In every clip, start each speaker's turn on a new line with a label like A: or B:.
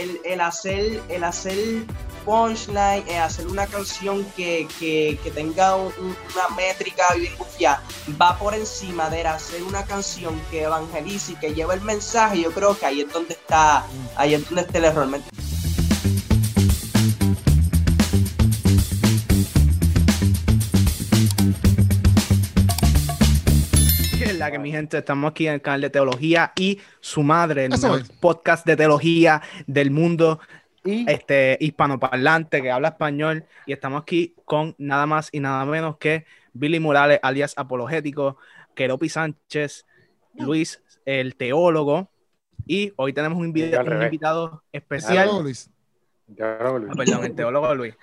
A: el, el hacer, el hacer punchline, el hacer una canción que, que, que tenga un- un- una métrica bien confiada, va por encima de hacer una canción que evangelice y que lleve el mensaje, yo creo que ahí es donde está, ahí es donde está el error.
B: Que mi gente, estamos aquí en el canal de teología y su madre, el mejor podcast de teología del mundo
C: Y
B: este hispanoparlante que habla español. Y estamos aquí con nada más y nada menos que Billy Morales alias Apologético, Keropi Sánchez, Luis el teólogo. Y hoy tenemos un, invitado
D: Claro,
B: especial,
D: Luis.
B: Ah, perdón, el teólogo Luis.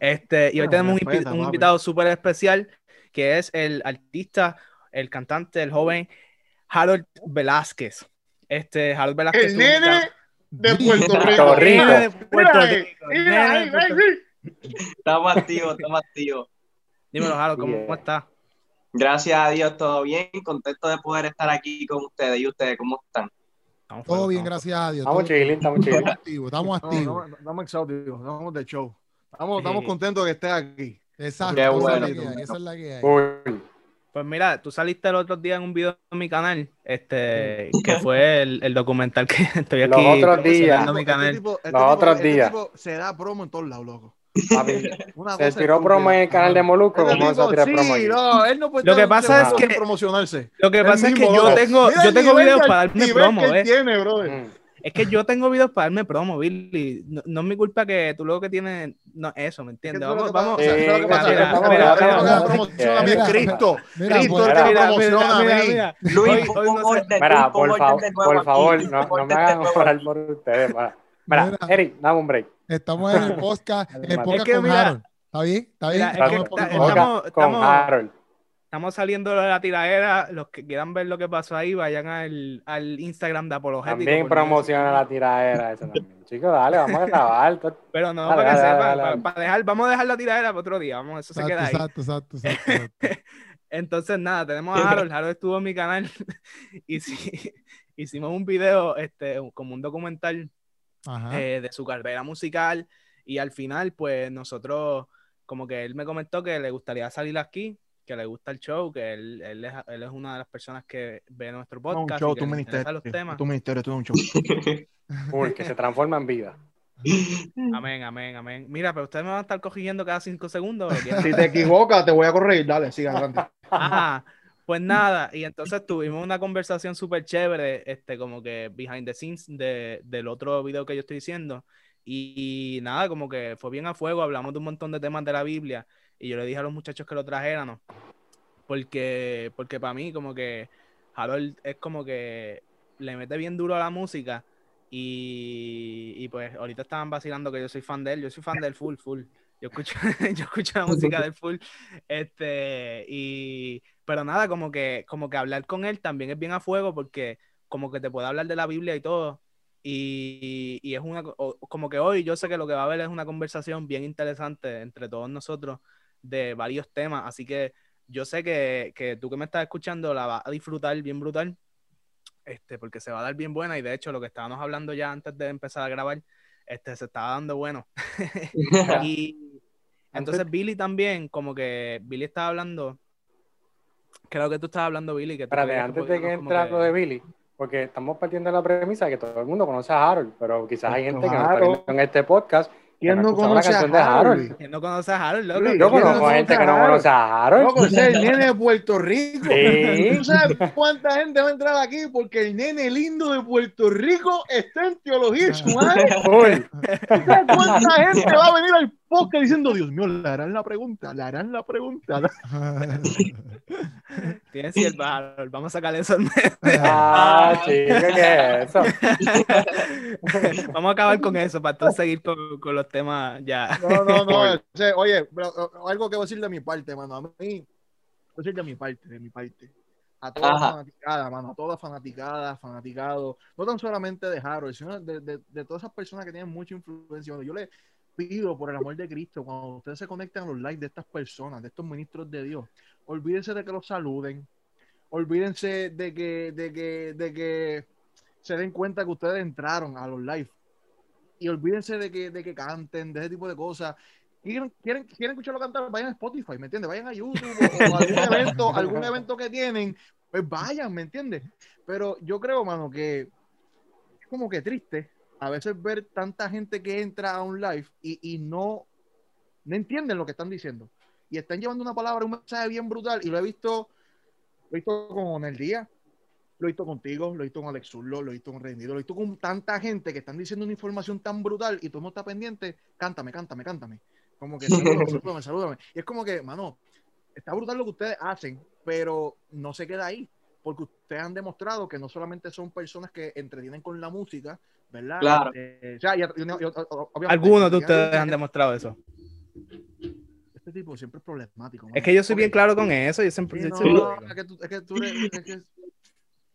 B: Este, y hoy
E: Ah,
B: tenemos un, un invitado súper especial que es el artista, el cantante, el joven Harold Velázquez. Este, Harold Velázquez.
E: El nene de Puerto Rico.
B: Nene de Puerto.
A: Estamos activos, estamos activos.
B: Dímelo, Harold, ¿cómo
C: Yeah.
B: estás?
A: Gracias a Dios, todo bien, contento de poder estar aquí con ustedes. ¿Y ustedes cómo están?
B: Estamos
D: Todo bien, gracias a Dios.
C: Estamos chilling, estamos chilling.
D: Estamos activos, estamos activos.
E: Estamos exhaustivos, estamos de show. Estamos, estamos contentos de que estés aquí.
D: Exacto.
A: Qué
D: esa,
A: bueno.
D: es la que hay, esa es la que hay.
C: Uy,
B: Pues mira, tú saliste el otro día en un video en mi canal, este, que fue el, el documental que estoy aquí
C: Los otros días.
B: promocionando mi
E: Este
B: canal.
E: tipo- este
C: Los
E: tipo-
C: otros
E: este
C: días.
E: tipo se da promo en todos lados, loco.
C: papi, se tiró promo en el canal de Molusco,
E: Este tipo,
C: se tira
E: sí,
C: promo aquí.
E: no, él no puede
B: Lo que pasa es que-
E: promocionarse.
B: Lo que pasa es que
E: mismo,
B: yo tengo, yo tengo videos
E: de
B: para darme promo, ¿ves?
E: tiene, brother.
B: Es que yo tengo videos para darme promo, Billy. No, no es mi culpa que tú luego que tienes, no, eso, ¿me entiendes?
E: ¿Qué es lo
B: Vamos, vamos.
E: Me Cristo. Cristo es el que
B: Mira,
E: promociona a mí.
A: Luis,
C: Mira, por, favor,
A: de nuevo
C: por
A: aquí.
C: favor, no, me hagan orar por ustedes. Mira. Eric, dame un break.
D: Estamos en el podcast, el con Harold. ¿Está bien? ¿Está bien? Estamos con Harold.
B: Estamos- saliendo de la tiradera. Los que quieran ver lo que pasó ahí, vayan al, al Instagram de Apologético.
C: También promociona la tiradera esa también. Chicos, dale, vamos a grabar.
B: Pero no,
C: Dale,
B: para que
C: dale,
B: para, dejar, vamos a dejar la tiradera para otro día. Vamos, eso se queda ahí.
D: Exacto, exacto, exacto, exacto.
B: Entonces, nada, tenemos a Harold. Harold estuvo en mi canal y sí, hicimos un video, este, como un documental eh, de su carrera musical. Y al final, pues nosotros, como que él me comentó que le gustaría salir aquí, que le gusta el show, que él, él, es, él es una de las personas que ve nuestro
E: No, un
B: podcast.
E: show,
B: y que
E: tu
B: le
E: ministerio.
B: los temas.
E: Tu ministerio, tú un show.
C: Uy, que se transforma en vida.
B: Amén, amén, amén. Mira, pero ustedes me van a estar cogiendo cada cinco segundos.
E: Si te equivocas, te voy a corregir. Dale, siga adelante.
B: Ajá, pues nada, y entonces tuvimos una conversación súper chévere, este, como que behind the scenes de, del otro video que yo estoy diciendo. Y, nada, como que fue bien a fuego, hablamos de un montón de temas de la Biblia. Y yo le dije a los muchachos que lo trajeran, ¿no? Porque, porque para mí, como que Harold es como que le mete bien duro a la música. Y, y pues ahorita estaban vacilando que yo soy fan de él. Yo soy fan del full, full. Yo escucho, yo escucho la música del full. Este, y, pero nada, como que, como que hablar con él también es bien a fuego porque como que te puede hablar de la Biblia y todo. Y, y es una, como que hoy yo sé que lo que va a haber es una conversación bien interesante entre todos nosotros de varios temas. Así que yo sé que, que tú que me estás escuchando la vas a disfrutar bien brutal. Este, porque se va a dar bien buena y de hecho lo que estábamos hablando ya antes de empezar a grabar, este, se estaba dando bueno. y entonces Billy también, como que Billy estaba hablando, creo que tú estabas hablando, Billy, que
C: Espérate, antes de que
B: que-
C: lo de Billy, porque estamos partiendo de la premisa de que todo el mundo conoce a Harold, pero quizás hay gente que no está viendo en este podcast
E: ¿Quién no conoce a Harold?
B: ¿Quién no conoce a Harold, loco?
C: Yo
E: ¿Quién no
C: conozco gente que no conoce a Harold.
E: Loco, ese es el nene de Puerto Rico.
C: Sí.
E: ¿Tú sabes cuánta gente va a entrar aquí? Porque el nene lindo de Puerto Rico está en teología y su madre.
C: Uy,
E: ¿Tú sabes ¿Cuánta gente va a venir al podcast diciendo, Dios mío, le harán la pregunta, le harán la pregunta?
B: Tiene sierva, Harold. Vamos a sacarle eso.
C: ah, chico, ¿qué es eso?
B: Vamos a acabar con eso para entonces seguir con, con los temas ya.
E: No, no, no. oye, pero, o- algo que voy a decir de mi parte, mano. A mí, voy a decir de mi parte, de mi parte. A toda
A: Ajá.
E: fanaticada, mano, a toda fanaticada, fanaticado, no tan solamente de Harold, sino de, de, de todas esas personas que tienen mucha influencia. Yo les pido, por el amor de Cristo, cuando ustedes se conecten a los likes de estas personas, de estos ministros de Dios, olvídense de que los saluden, olvídense de que, de que, de que se den cuenta que ustedes entraron a los live y olvídense de que, de que canten, de ese tipo de cosas. Quieren, quieren, quieren escucharlo cantar, vayan a Spotify, ¿me entiendes? Vayan a YouTube o, o algún evento, algún evento que tienen, pues vayan, ¿me entiendes? Pero yo creo, mano, que es como que triste a veces ver tanta gente que entra a un live y, y no, no entienden lo que están diciendo. Y están llevando una palabra, un mensaje bien brutal. Y lo he visto, lo he visto con el día, lo he visto contigo, lo he visto con Alex Zurlo, lo he visto con Rendido, lo he visto con tanta gente que están diciendo una información tan brutal y todo el mundo está pendiente, cántame, cántame, cántame. Como que salúdame, salúdame, salúdame. Y es como que, mano, está brutal lo que ustedes hacen, pero no se queda ahí, porque ustedes han demostrado que no solamente son personas que entretienen con la música, ¿verdad?
A: Claro.
E: Eh, ya,
B: Algunos de
E: ya-
B: ustedes han demostrado eso.
E: Este tipo siempre es problemático.
B: Es que yo soy bien claro con eso. Yo siempre.
E: Sí, no,
B: siempre lo
E: no, es que tú, es que tú eres- es que-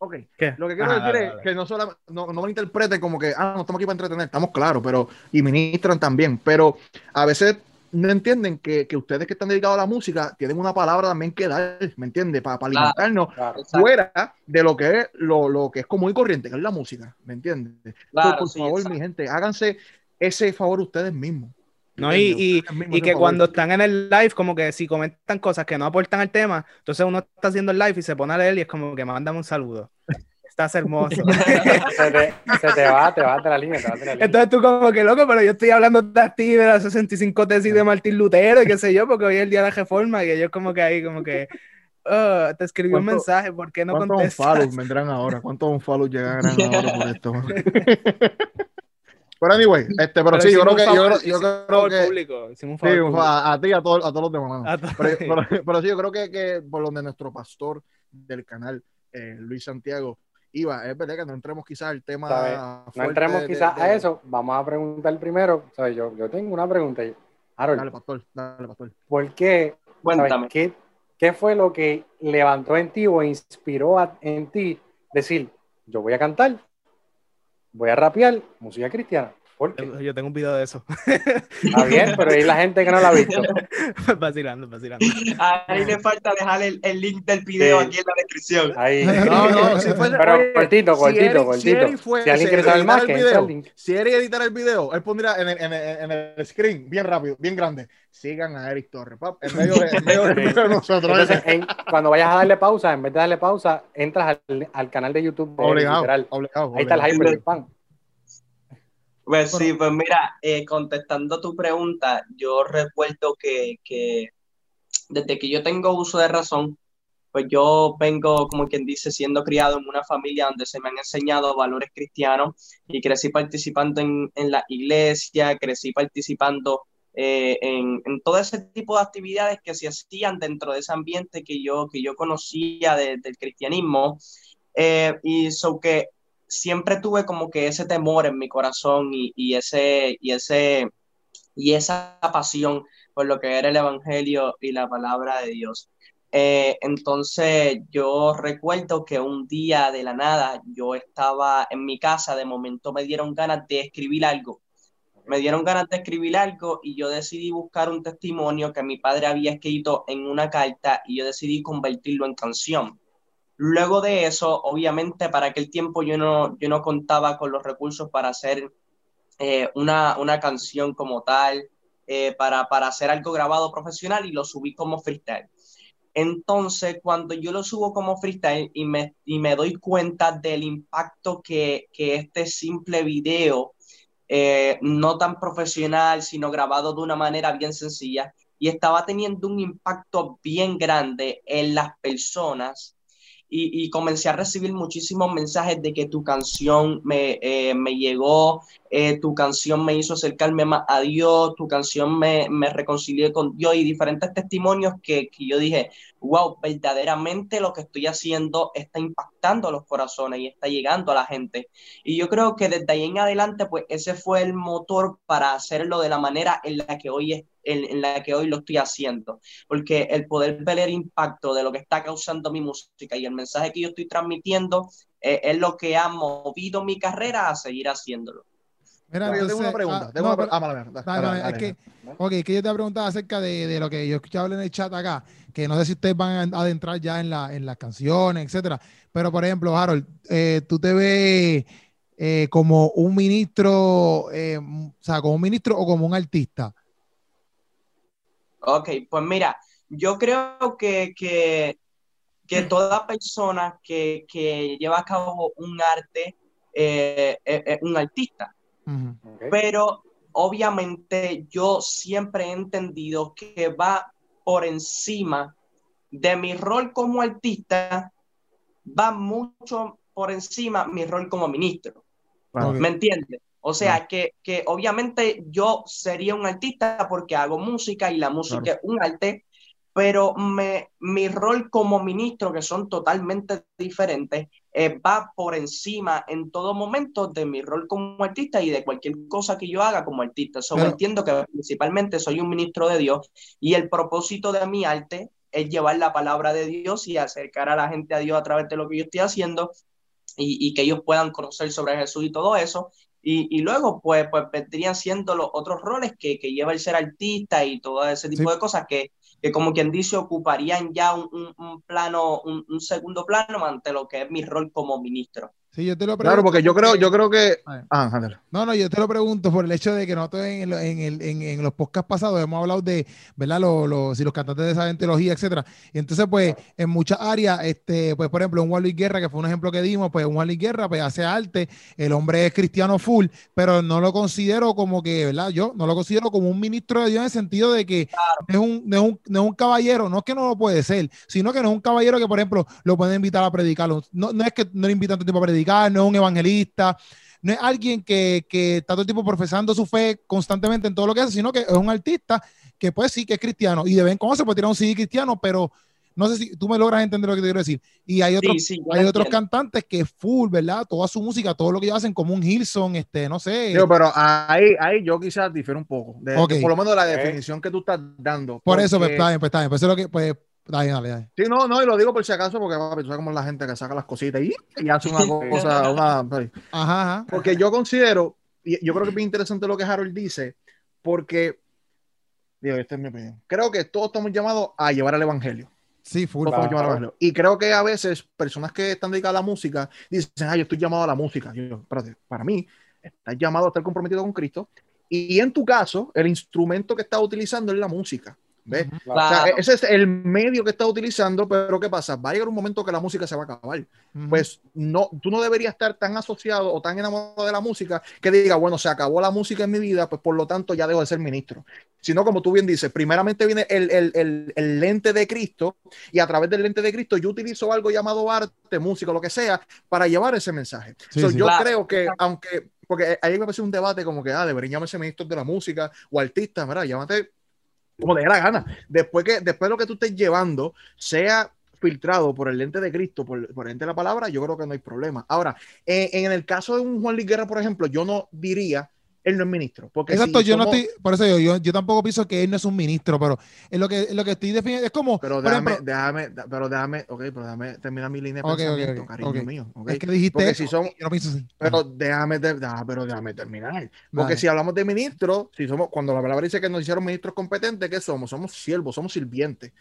E: Ok,
B: ¿Qué?
E: lo que quiero
B: Ajá,
E: decir
B: dale,
E: es
B: dale.
E: que no solo no, no me interpreten como que, ah, no estamos aquí para entretener, estamos claros, pero, y ministran también, pero a veces no entienden que, que ustedes que están dedicados a la música tienen una palabra también que dar, ¿me entiendes? Para,
A: Claro.
E: alimentarnos
C: Claro.
E: Fuera de lo que es lo, lo que es común y corriente, que es la música, ¿me entiendes?
A: Claro,
E: por
A: sí,
E: favor,
A: exacto.
E: mi gente, háganse ese favor ustedes mismos.
B: No, y, y, que cuando están en el live, como que si comentan cosas que no aportan al tema, entonces uno está haciendo el live y se pone a leer y es como que mándame un saludo. Estás hermoso.
C: Se te, se te va, te vas de la línea, te vas de la línea.
B: Entonces tú como que loco, pero yo estoy hablando de ti, de las 65 tesis de Martín Lutero y qué sé yo, porque hoy es el día de la reforma y ellos como que ahí como que "Oh, te escribí un
E: ¿Cuánto-
B: mensaje, ¿por qué no
E: ¿Cuántos
B: contestas?
E: unfollows vendrán ahora? ¿Cuántos unfollows llegarán ahora por esto? pero anyway, este, pero,
B: Pero
E: sí, yo creo que, yo, creo- yo que
B: público,
E: sí, a, a ti y a, todos a todos los demás. pero- pero sí, yo creo que, que por donde nuestro pastor del canal, eh, Luis Santiago, iba, es verdad que no entremos quizás al tema.
C: ¿Sabes? No entremos
E: de-
C: quizás
E: de-
C: a eso, vamos a preguntar primero, ¿sabes? Yo, yo tengo una pregunta. Harold,
E: Dale, pastor, dale, pastor.
C: ¿por qué?
A: Cuéntame.
C: ¿Qué, ¿Qué fue lo que levantó en ti o inspiró a- en ti decir, yo voy a cantar, voy a rapear música cristiana? ¿Por qué?
B: Yo tengo un video de eso.
C: Está bien, pero hay la gente que no la ha visto.
B: vacilando, vacilando.
A: Ahí le falta dejar el, el link del video
C: Sí.
A: aquí en la descripción.
C: Ahí.
E: No, no, si fuese-
C: Pero
E: oye,
C: cortito,
E: si
C: cortito,
E: Eric-
C: cortito.
E: Si, fuese
C: Si alguien quiere saber
E: editar
C: más,
E: el
C: que entre
E: video,
C: link.
E: si Eric editara el video, él pondría en el, en el- en el screen, bien rápido, bien grande, sigan a Eric Torres, pap, en medio de, en medio de-
C: Sí.
E: en medio de nosotros.
C: Entonces, en- cuando vayas a darle pausa, en vez de darle pausa, entras al, al canal de YouTube
E: obligado, obligado,
C: Ahí está el
E: obligado.
C: hyper pan.
A: Pues sí, pues mira, eh, contestando tu pregunta, yo recuerdo que, que desde que yo tengo uso de razón, pues yo vengo, como quien dice, siendo criado en una familia donde se me han enseñado valores cristianos y crecí participando en, en la iglesia, crecí participando eh, en, en todo ese tipo de actividades que se hacían dentro de ese ambiente que yo, que yo conocía de- del cristianismo. Eh, y so que siempre tuve como que ese temor en mi corazón y, ese, y ese, y esa pasión por lo que era el evangelio y la palabra de Dios. Eh, entonces yo recuerdo que un día de la nada yo estaba en mi casa, de momento me dieron ganas de escribir algo. Me dieron ganas de escribir algo y yo decidí buscar un testimonio que mi padre había escrito en una carta y yo decidí convertirlo en canción. Luego de eso, obviamente para aquel tiempo yo no, yo no contaba con los recursos para hacer eh, una, una canción como tal, eh, para, para hacer algo grabado profesional y lo subí como freestyle. Entonces, cuando yo lo subo como freestyle y me, y me doy cuenta del impacto que, que este simple video, eh, no tan profesional, sino grabado de una manera bien sencilla, y estaba teniendo un impacto bien grande en las personas, y, y comencé a recibir muchísimos mensajes de que tu canción me, eh, me llegó, eh, tu canción me hizo acercarme más a Dios, tu canción me, me reconcilié con Dios y diferentes testimonios que, que yo dije, wow, verdaderamente lo que estoy haciendo está impactando los corazones y está llegando a la gente. Y yo creo que desde ahí en adelante, pues ese fue el motor para hacerlo de la manera en la que hoy, es, en, en la que hoy lo estoy haciendo. Porque el poder ver el impacto de lo que está causando mi música y el mensaje que yo estoy transmitiendo eh, es lo que ha movido mi carrera a seguir haciéndolo.
D: Mira,
E: yo tengo una pregunta.
D: ah,
E: tengo
D: no,
E: una pre-
D: pero-
E: ah, mala mía, dale,
D: dale, es que, ok, que yo te preguntaba acerca de, de lo que yo escuchaba en el chat acá, que no sé si ustedes van a adentrar ya en, la, en las canciones, etcétera. Pero, por ejemplo, Harold, eh, tú te ves eh, como un ministro, eh, o sea, como un ministro o como un artista?
A: Ok, pues mira, yo creo que, que, que toda persona que, que lleva a cabo un arte eh, es, es un artista, pero obviamente yo siempre he entendido que va por encima de mi rol como artista, va mucho por encima mi rol como ministro. ¿Me entiendes? O sea, que, que obviamente yo sería un artista porque hago música y la música
E: Claro.
A: es un arte, pero me, mi rol como ministro, que son totalmente diferentes, eh, va por encima en todo momento de mi rol como artista y de cualquier cosa que yo haga como artista. So,
D: Pero-
A: entiendo que principalmente soy un ministro de Dios y el propósito de mi arte es llevar la palabra de Dios y acercar a la gente a Dios a través de lo que yo estoy haciendo y, y que ellos puedan conocer sobre Jesús y todo eso. Y, y luego, pues, pues vendrían siendo los otros roles que, que lleva el ser artista y todo ese tipo
D: Sí.
A: de cosas que, que, como quien dice, ocuparían ya un, un- un plano, un, un segundo plano ante lo que es mi rol como ministro.
D: Sí, yo te lo
E: Claro,
D: pregunto
E: porque yo creo, yo creo que.
D: A.
E: Ah.
D: No, no, yo te lo pregunto por el hecho de que nosotros en, el- en, el- en- en los podcasts pasados hemos hablado de, ¿verdad? Los, los, si los cantantes de esa teología, etcétera. Y entonces, pues, en muchas áreas, este, pues, por ejemplo, un Juan Luis Guerra, que fue un ejemplo que dimos, pues, un Juan Luis Guerra, pues, hace arte, el hombre es cristiano full, pero no lo considero como que, ¿verdad? Yo no lo considero como un ministro de Dios en el sentido de que es un, no, es un, no es un caballero, no es que no lo puede ser, sino que no es un caballero que, por ejemplo, lo puede invitar a predicar. No, no es que no le invitan el tiempo a predicar, no es un evangelista, no es alguien que, que está todo el tiempo profesando su fe constantemente en todo lo que hace, sino que es un artista que pues sí que es cristiano y de vez en cuando se puede tirar un CD cristiano, pero no sé si tú me logras entender lo que te quiero decir. Y hay otros,
A: Sí, sí, yo
D: hay otros cantantes que full, ¿verdad? Toda su música, todo lo que ellos hacen, como un Hilson, este, no sé.
E: Pero ahí, ahí yo quizás difiero un poco. de- de
D: Ok.
E: por lo menos la definición que tú estás dando.
D: por eso, pues, está bien, pues, está bien. Pues eso es lo que, pues, dale, dale, dale.
E: Sí, no, no, y lo digo por si acaso, porque papi, tú sabes cómo es la gente que saca las cositas y, y hace una cosa, una,
D: Ajá, ajá.
E: porque yo considero, y yo creo que es bien interesante lo que Harold dice, porque, digo, esta es mi opinión, creo que todos estamos llamados a llevar el evangelio.
D: Sí, full.
C: Claro.
E: Y creo que a veces personas que están dedicadas a la música dicen, ah, yo estoy llamado a la música. Yo, espérate, para mí, estás llamado a estar comprometido con Cristo. Y en tu caso, el instrumento que estás utilizando es la música. ¿Ves?
D: Ujú.
E: O sea,
A: Claro.
E: ese es el medio que estás utilizando, pero ¿qué pasa? Va a llegar un momento que la música se va a acabar. Pues no, tú no deberías estar tan asociado o tan enamorado de la música que diga, bueno, se acabó la música en mi vida, pues por lo tanto ya dejo de ser ministro. Sino como tú bien dices, primeramente viene el, el- el- el lente de Cristo y a través del lente de Cristo yo utilizo algo llamado arte, música, lo que sea, para llevar ese mensaje.
D: Sí,
E: So,
D: sí.
E: Yo
A: Claro,
E: creo que aunque, porque ahí me parece un debate como que, ah, deberían llamarse ministros de la música o artistas, ¿verdad? Llámate como te dé la gana. Después que después de lo que tú estés llevando sea filtrado por el lente de Cristo, por, por el lente de la palabra, yo creo que no hay problema. Ahora, en, en el caso de un Juan Luis Guerra, por ejemplo, yo no diría, él no es ministro. Porque
D: Exacto,
E: si
D: yo no estoy, por eso yo, yo, yo tampoco pienso que él no es un ministro, pero es lo que, es lo que estoy definiendo, es como,
E: Pero déjame,
D: ejemplo,
E: déjame, pero déjame, ok, pero déjame terminar mi línea de pensamiento, cariño mío.
D: es que dijiste,
E: Porque
D: eso,
E: si son-
D: y yo no pienso así.
E: Pero déjame, da- pero déjame terminar. Porque si hablamos de ministros, si somos, cuando la palabra dice que nos hicieron ministros competentes, ¿qué somos? Somos siervos, somos sirvientes.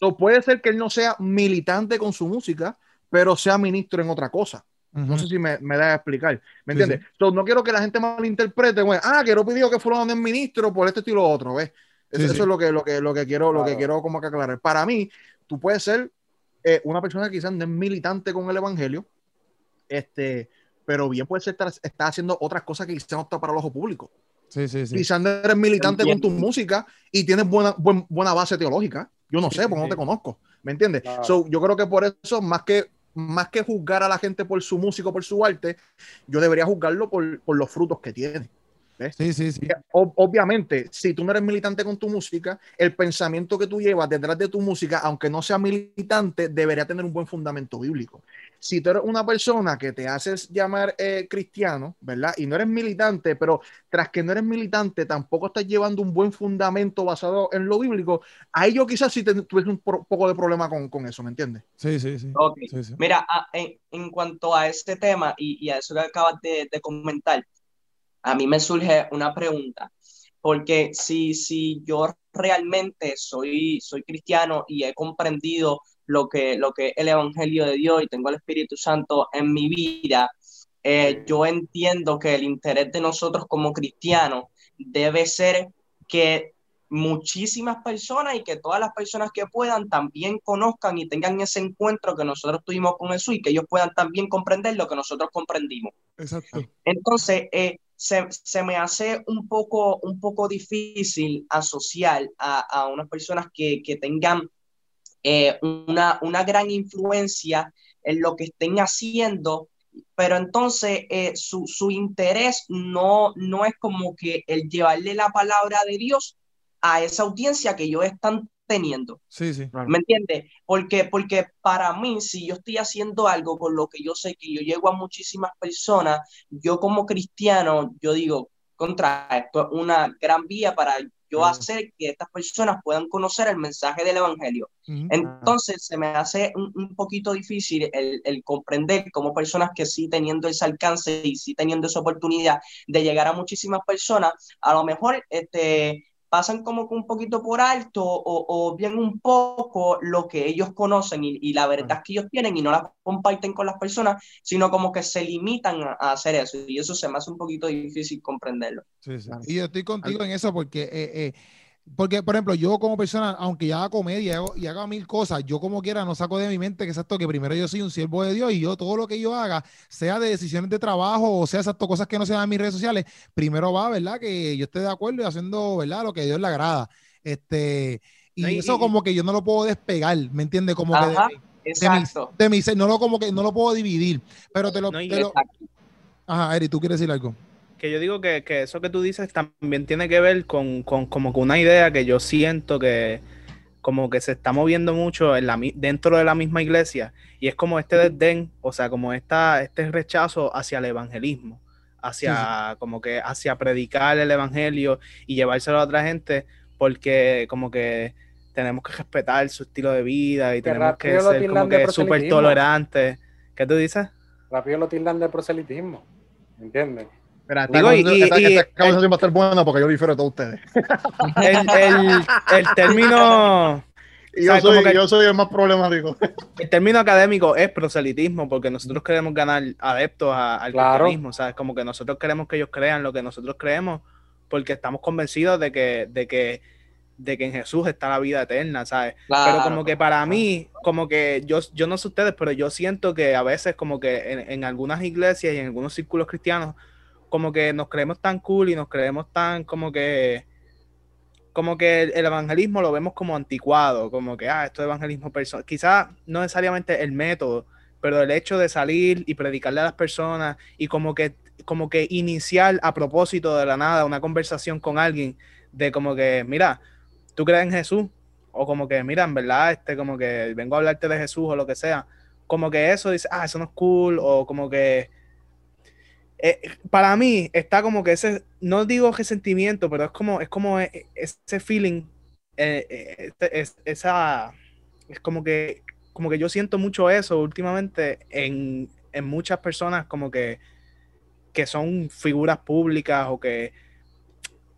E: So, puede ser que él no sea militante con su música, pero sea ministro en otra cosa. No sé si me, me da a explicar. ¿Me
D: Sí,
E: entiendes? So, no quiero que la gente malinterprete, güey. Ah, quiero pedir que fulano es ministro por este estilo otro, ¿ves? Eso,
D: Sí,
E: eso
D: sí.
E: es lo que, lo que, lo que quiero, lo que
C: Claro.
E: quiero como que aclarar. Para mí, tú puedes ser eh, una persona que quizás no es militante con el evangelio, este, pero bien puede ser estar, está haciendo otras cosas que quizás no está para el ojo público.
D: Sí, sí, sí.
E: Quizás no eres militante con tu música y tienes buena, buen- buena base teológica. Yo no
D: Sí,
E: sé,
D: sí,
E: porque no
D: sí.
E: te conozco. ¿Me entiendes?
C: Claro.
E: So, yo creo que por eso, más que, más que juzgar a la gente por su música por su arte, yo debería juzgarlo por, por los frutos que tiene.
D: Sí, sí, sí.
E: O- obviamente, si tú no eres militante con tu música, el pensamiento que tú llevas detrás de tu música, aunque no sea militante, debería tener un buen fundamento bíblico. Si tú eres una persona que te haces llamar eh, cristiano, ¿verdad? Y no eres militante, pero tras que no eres militante, tampoco estás llevando un buen fundamento basado en lo bíblico, ahí yo quizás sí te- tuviese un poco de problema con, con eso, ¿me entiendes?
D: Sí, sí, sí.
A: Ok.
D: Sí, sí.
A: Mira, a- en, en cuanto a este tema y, y a eso que acabas de, de comentar, a mí me surge una pregunta, porque si, si yo realmente soy, soy cristiano y he comprendido lo que, lo que es el Evangelio de Dios y tengo el Espíritu Santo en mi vida, eh, yo entiendo que el interés de nosotros como cristianos debe ser que muchísimas personas y que todas las personas que puedan también conozcan y tengan ese encuentro que nosotros tuvimos con Jesús y que ellos puedan también comprender lo que nosotros comprendimos.
D: Exacto.
A: Entonces, eh, se, se, me hace un poco, un poco difícil asociar a, a unas personas que, que tengan eh, una, una gran influencia en lo que estén haciendo pero entonces eh, su, su, interés no, no es como que el llevarle la palabra de Dios a esa audiencia que ellos están teniendo.
D: Sí, sí.
A: ¿Me entiendes? Porque, porque para mí, si yo estoy haciendo algo con lo que yo sé que yo llego a muchísimas personas, yo como cristiano, yo digo, contra esto es una gran vía para yo hacer que estas personas puedan conocer el mensaje del Evangelio. Uh -huh. Entonces se me hace un, un poquito difícil el, el, comprender cómo personas que sí teniendo ese alcance y sí teniendo esa oportunidad de llegar a muchísimas personas, a lo mejor este, pasan como que un poquito por alto o, o bien un poco lo que ellos conocen y, y la verdad que ellos tienen y no la comparten con las personas, sino como que se limitan a, a, hacer eso y eso se me hace un poquito difícil comprenderlo.
D: Sí, sí. Y yo estoy contigo en eso porque... Eh, eh, porque, por ejemplo, yo como persona, aunque ya haga comedia y haga mil cosas, yo como quiera no saco de mi mente que exacto que primero yo soy un siervo de Dios y yo todo lo que yo haga, sea de decisiones de trabajo o sea exacto cosas que no sean en mis redes sociales, primero va, ¿verdad? Que yo esté de acuerdo y haciendo, ¿verdad? Lo que a Dios le agrada. Este, y, eso como que yo no lo puedo despegar, ¿me entiendes? Como
A: Ajá,
D: que de, de, mi, de mi ser, no lo como que no lo puedo dividir, pero te lo...
B: No,
D: te lo... Ajá, Eri, ¿tú quieres decir algo?
B: Que yo digo que, que, eso que tú dices también tiene que ver con, con como con una idea que yo siento que como que se está moviendo mucho en la, dentro de la misma iglesia y es como este desdén, o sea, como esta, este rechazo hacia el evangelismo, hacia sí, sí. como que hacia predicar el evangelio y llevárselo a otra gente porque como que tenemos que respetar su estilo de vida y que tenemos que ser como que súper tolerantes. ¿Qué tú dices?
C: Rápido lo tildan de proselitismo, ¿entiendes?
E: Mira, Digo, y, esta, y, esta conversación va a estar buena porque yo difiero de todos ustedes.
B: El, el, el término.
E: Yo soy, que, yo soy, el más problemático.
B: El término académico es proselitismo, porque nosotros queremos ganar adeptos a, al claro. cristianismo, ¿sabes? Como que nosotros queremos que ellos crean lo que nosotros creemos, porque estamos convencidos de que, de que, de que en Jesús está la vida eterna, ¿sabes? Claro. Pero como que para mí, como que yo, yo no sé ustedes, pero yo siento que a veces como que en, en algunas iglesias y en algunos círculos cristianos, como que nos creemos tan cool y nos creemos tan como que como que el, el evangelismo lo vemos como anticuado, como que ah, esto es evangelismo personal, quizás no necesariamente el método, pero el hecho de salir y predicarle a las personas y como que como que iniciar a propósito de la nada una conversación con alguien de como que, mira, tú crees en Jesús o como que, mira, en verdad, este como que vengo a hablarte de Jesús o lo que sea, como que eso dice, ah, eso no es cool o como que eh, para mí está como que ese, no digo resentimiento, pero es como, es como e, ese feeling, eh, eh es, esa, es como que, como que yo siento mucho eso últimamente en, en muchas personas como que, que son figuras públicas o que,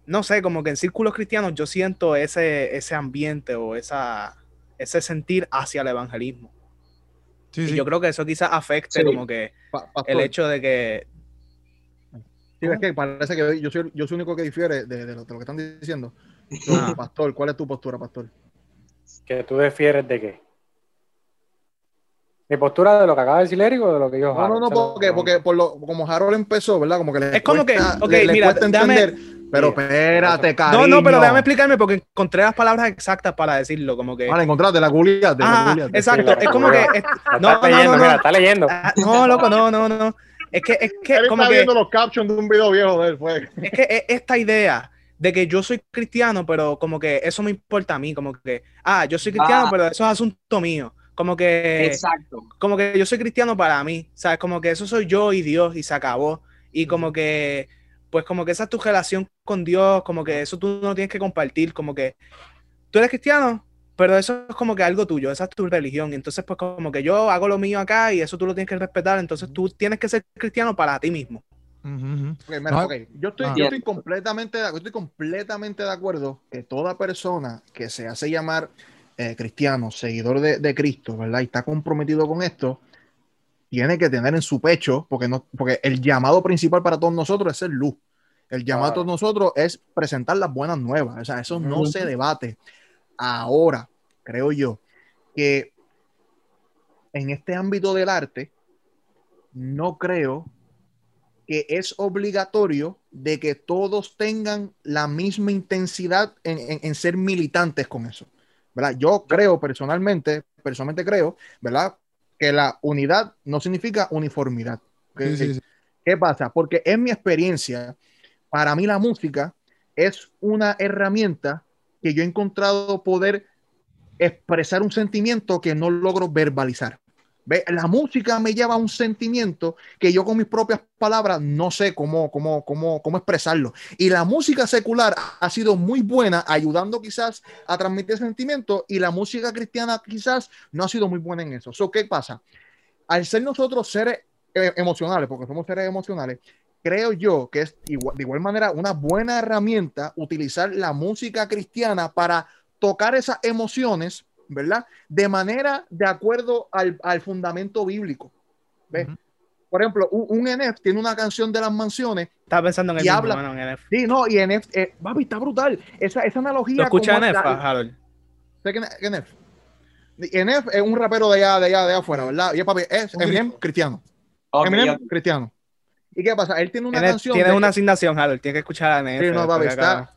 B: no sé, como que en círculos cristianos yo siento ese, ese ambiente o esa, ese sentir hacia el evangelismo. Sí, y sí. yo creo que eso quizás afecte sí. como que el hecho de que,
E: Sí, es que parece que yo soy, yo soy el único que difiere de, de, lo, de lo, que están diciendo. Ah. Pastor, ¿cuál es tu postura, Pastor?
C: ¿Que tú difieres de qué? ¿Mi postura de lo que acaba de decir Eric o de lo que yo
E: No, no, no, porque, porque por lo, como Harold empezó, ¿verdad? Como que le
B: Es como
E: cuesta,
B: que, ok, le, mira,
E: le entender, pero espérate, cariño.
B: No, no, pero déjame explicarme porque encontré las palabras exactas para decirlo, como que...
E: Vale, encontraste la culia.
B: Ah, exacto, es como que... Es, no,
C: está no, leyendo, no, no, mira, está leyendo.
B: Ah, no, loco, no, no, no. Es que, es que
E: Él
B: como
E: está
B: que,
E: viendo los captions de un video viejo de él, fue.
B: Es que es esta idea de que yo soy cristiano, pero como que eso me importa a mí, como que, ah, yo soy cristiano, ah. pero eso es asunto mío. Como que,
A: Exacto.
B: como que yo soy cristiano para mí, ¿sabes? Como que eso soy yo y Dios y se acabó. Y como que, pues como que esa es tu relación con Dios, como que eso tú no tienes que compartir, como que tú eres cristiano, pero eso es como que algo tuyo, esa es tu religión. Entonces, pues como que yo hago lo mío acá y eso tú lo tienes que respetar, entonces tú tienes que ser cristiano para ti mismo.
E: Uh -huh. okay, mira, okay. Yo, estoy, yo estoy, completamente, yo estoy completamente de acuerdo que toda persona que se hace llamar eh, cristiano, seguidor de, de, Cristo, ¿verdad? Y está comprometido con esto, tiene que tener en su pecho, porque, no, porque el llamado principal para todos nosotros es ser luz. El llamado a todos nosotros es presentar las buenas nuevas. O sea, eso no se debate. Ahora, creo yo que en este ámbito del arte, no creo que es obligatorio de que todos tengan la misma intensidad en, ser militantes con eso. ¿verdad? Yo creo personalmente, personalmente creo, ¿verdad? Que la unidad no significa uniformidad. ¿Qué pasa? Porque en mi experiencia, para mí la música es una herramienta que yo he encontrado poder expresar un sentimiento que no logro verbalizar. La música me lleva a un sentimiento que yo con mis propias palabras no sé cómo, cómo, cómo, cómo expresarlo. Y la música secular ha sido muy buena, ayudando quizás a transmitir sentimiento, y la música cristiana quizás no ha sido muy buena en eso. ¿Qué pasa? Al ser nosotros seres eh, emocionales, porque somos seres emocionales, creo yo que es igual, de igual manera una buena herramienta utilizar la música cristiana para tocar esas emociones ¿verdad? De manera de acuerdo al, al fundamento bíblico. ¿Ves? Por ejemplo, un, NF tiene una canción de las mansiones.
B: Estaba pensando en el
E: y habla, en NF. Sí, no, y NF, eh, está brutal. Esa, esa analogía.
B: ¿Lo escucha NF, Harold?
E: ¿Sé que NF? NF es un rapero de allá, de allá, de allá afuera, ¿verdad? Y papi, es Eminem cristiano. Okay, Eminem cristiano. ¿Y qué pasa? Él tiene una canción.
B: Tiene una asignación, Harold. Tiene que escuchar a NF.
E: Sí, no, papi, está,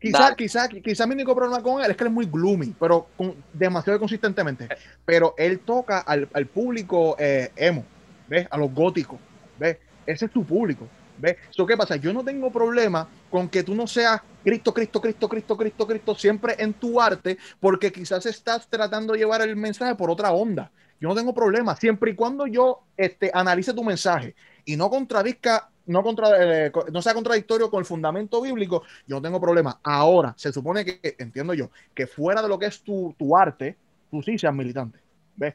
E: Quizá, quizá, quizá mi único problema con él es que él es muy gloomy, pero demasiado consistentemente. Pero él toca al, al público eh, emo, ¿ves? A los góticos, ¿ves? Ese es tu público, ¿ves? Qué pasa? Yo no tengo problema con que tú no seas Cristo, Cristo, Cristo, Cristo, Cristo, Cristo, siempre en tu arte, porque quizás estás tratando de llevar el mensaje por otra onda. Yo no tengo problema, siempre y cuando yo este, analice tu mensaje y no contradizca no, contra, eh, no sea contradictorio con el fundamento bíblico, yo no tengo problema. Ahora, se supone que, entiendo yo, que fuera de lo que es tu, tu arte, tú sí seas militante. ¿Ves?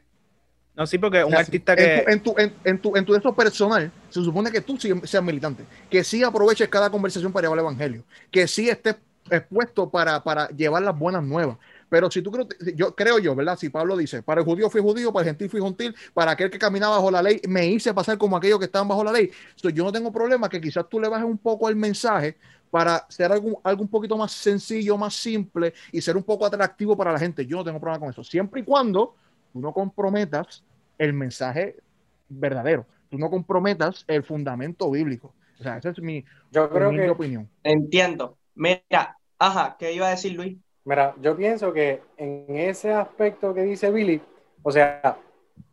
B: No, sí, porque un artista que.
E: En tu, en, en, tu, en tu eso personal, se supone que tú sí seas militante. Que sí aproveches cada conversación para llevar el evangelio. Que sí estés expuesto para, para llevar las buenas nuevas. Pero si tú creo, yo creo yo, ¿verdad? Si Pablo dice, para el judío fui judío, para el gentil fui gentil, para aquel que caminaba bajo la ley, me hice pasar como aquellos que estaban bajo la ley. yo no tengo problema que quizás tú le bajes un poco el mensaje para ser algo, algo un poquito más sencillo, más simple y ser un poco atractivo para la gente. Yo no tengo problema con eso. Siempre y cuando tú no comprometas el mensaje verdadero. Tú no comprometas el fundamento bíblico. O sea, esa es mi,
A: yo creo que, opinión. Entiendo. Mira, ajá, ¿qué iba a decir Luis?
C: Mira, yo pienso que en ese aspecto que dice Billy, o sea,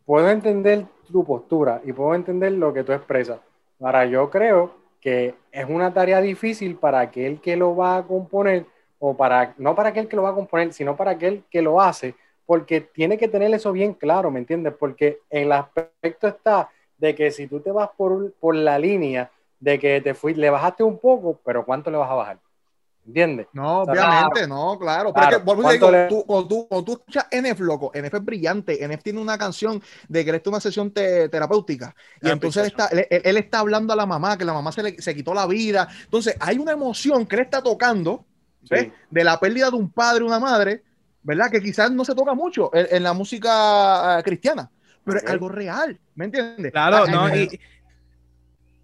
C: puedo entender tu postura y puedo entender lo que tú expresas. Ahora, yo creo que es una tarea difícil para aquel que lo va a componer, o para, no para aquel que lo va a componer, sino para aquel que lo hace, porque tiene que tener eso bien claro, ¿me entiendes? Porque el aspecto está de que si tú te vas por, por la línea de que te fui, le bajaste un poco, pero ¿cuánto le vas a bajar? ¿Entiendes?
E: No, obviamente, no, claro. Pero tú, cuando, tú, tú, escuchas NF, loco, NF es brillante. NF tiene una canción de que él está una sesión terapéutica. Y entonces él está, él, está hablando a la mamá, que la mamá se le se quitó la vida. Entonces hay una emoción que él está tocando, De la pérdida de un padre, una madre, ¿verdad? Que quizás no se toca mucho en, la música eh, cristiana, pero es algo real, ¿me entiendes?
B: Claro, no, y,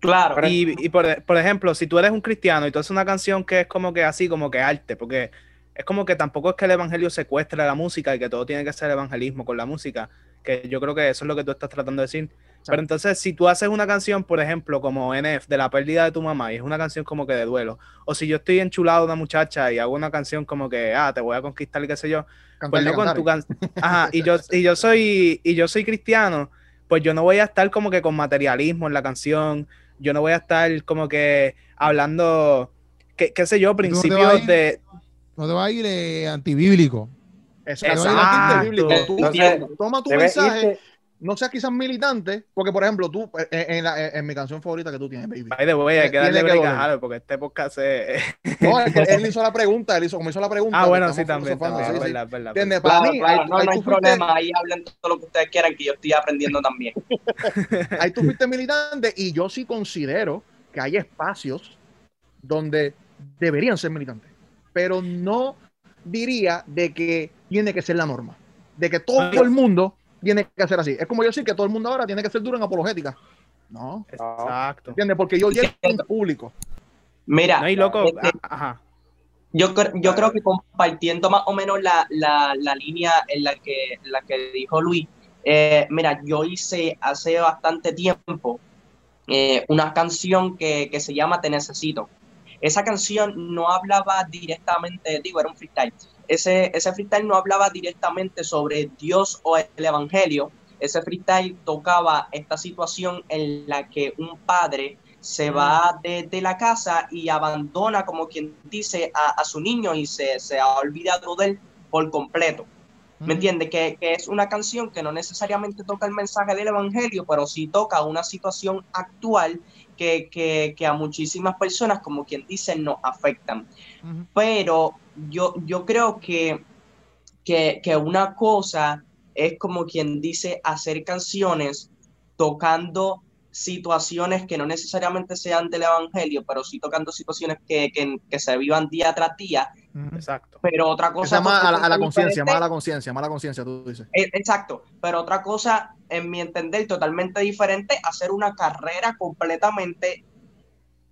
B: Claro. Y, por, por, ejemplo, si tú eres un cristiano y tú haces una canción que es como que así, como que arte, porque es como que tampoco es que el evangelio secuestre la música y que todo tiene que ser evangelismo con la música, que yo creo que eso es lo que tú estás tratando de decir. Pero entonces, si tú haces una canción, por ejemplo, como NF, de la pérdida de tu mamá, y es una canción como que de duelo, o si yo estoy enchulado de una muchacha y hago una canción como que, ah, te voy a conquistar, qué sé yo, pues no con tu canción. Ajá, y yo, y yo soy, y yo soy cristiano, pues yo no voy a estar como que con materialismo en la canción, yo no voy a estar como que hablando, qué, qué sé yo, principios de...
D: No te va a ir eh, antibíblico.
E: Exacto. toma tu mensaje no seas quizás militante, porque por ejemplo, tú, eh, eh, en, la, en, mi canción favorita que tú tienes, baby.
B: By the way, hay que darle break porque este podcast
E: es... No, que él hizo la pregunta, él hizo, como hizo la pregunta.
B: Ah, bueno, sí, también. también sí, verdad,
A: sí. verdad, ¿Entiendes? Para mí, claro, no, no hay problema, ahí hablen todo lo que ustedes quieran, que yo estoy aprendiendo también.
E: ahí tú fuiste militante y yo sí considero que hay espacios donde deberían ser militantes, pero no diría de que tiene que ser la norma, de que todo el mundo tiene que ser así. Es como yo decir que todo el mundo ahora tiene que ser duro en apologética. No,
B: Exacto.
E: ¿entiendes? Porque yo llego un público.
A: Mira,
B: No, y loco,
A: este,
B: a- ajá.
A: Yo, cre- yo creo que compartiendo más o menos la, la, la línea en la que, en la que dijo Luis, eh, mira, yo hice hace bastante tiempo eh, una canción que, que se llama Te Necesito. Esa canción no hablaba directamente, digo, era un freestyle. Ese, ese freestyle no hablaba directamente sobre Dios o el Evangelio. Ese freestyle tocaba esta situación en la que un padre se va de, de la casa y abandona, como quien dice, a, a su niño y se, se ha olvidado de él por completo. ¿Me entiendes? Que, que es una canción que no necesariamente toca el mensaje del Evangelio, pero sí toca una situación actual que, que, que a muchísimas personas, como quien dice, nos afectan. Pero yo, yo creo que, que, que una cosa es como quien dice hacer canciones tocando situaciones que no necesariamente sean del Evangelio, pero sí tocando situaciones que, que, que se vivan día tras día.
B: Exacto.
A: Pero otra cosa...
E: Esa más a la, a la conciencia, más a la conciencia, más a la conciencia, tú dices.
A: eh, Exacto, pero otra cosa, en mi entender, totalmente diferente, hacer una carrera completamente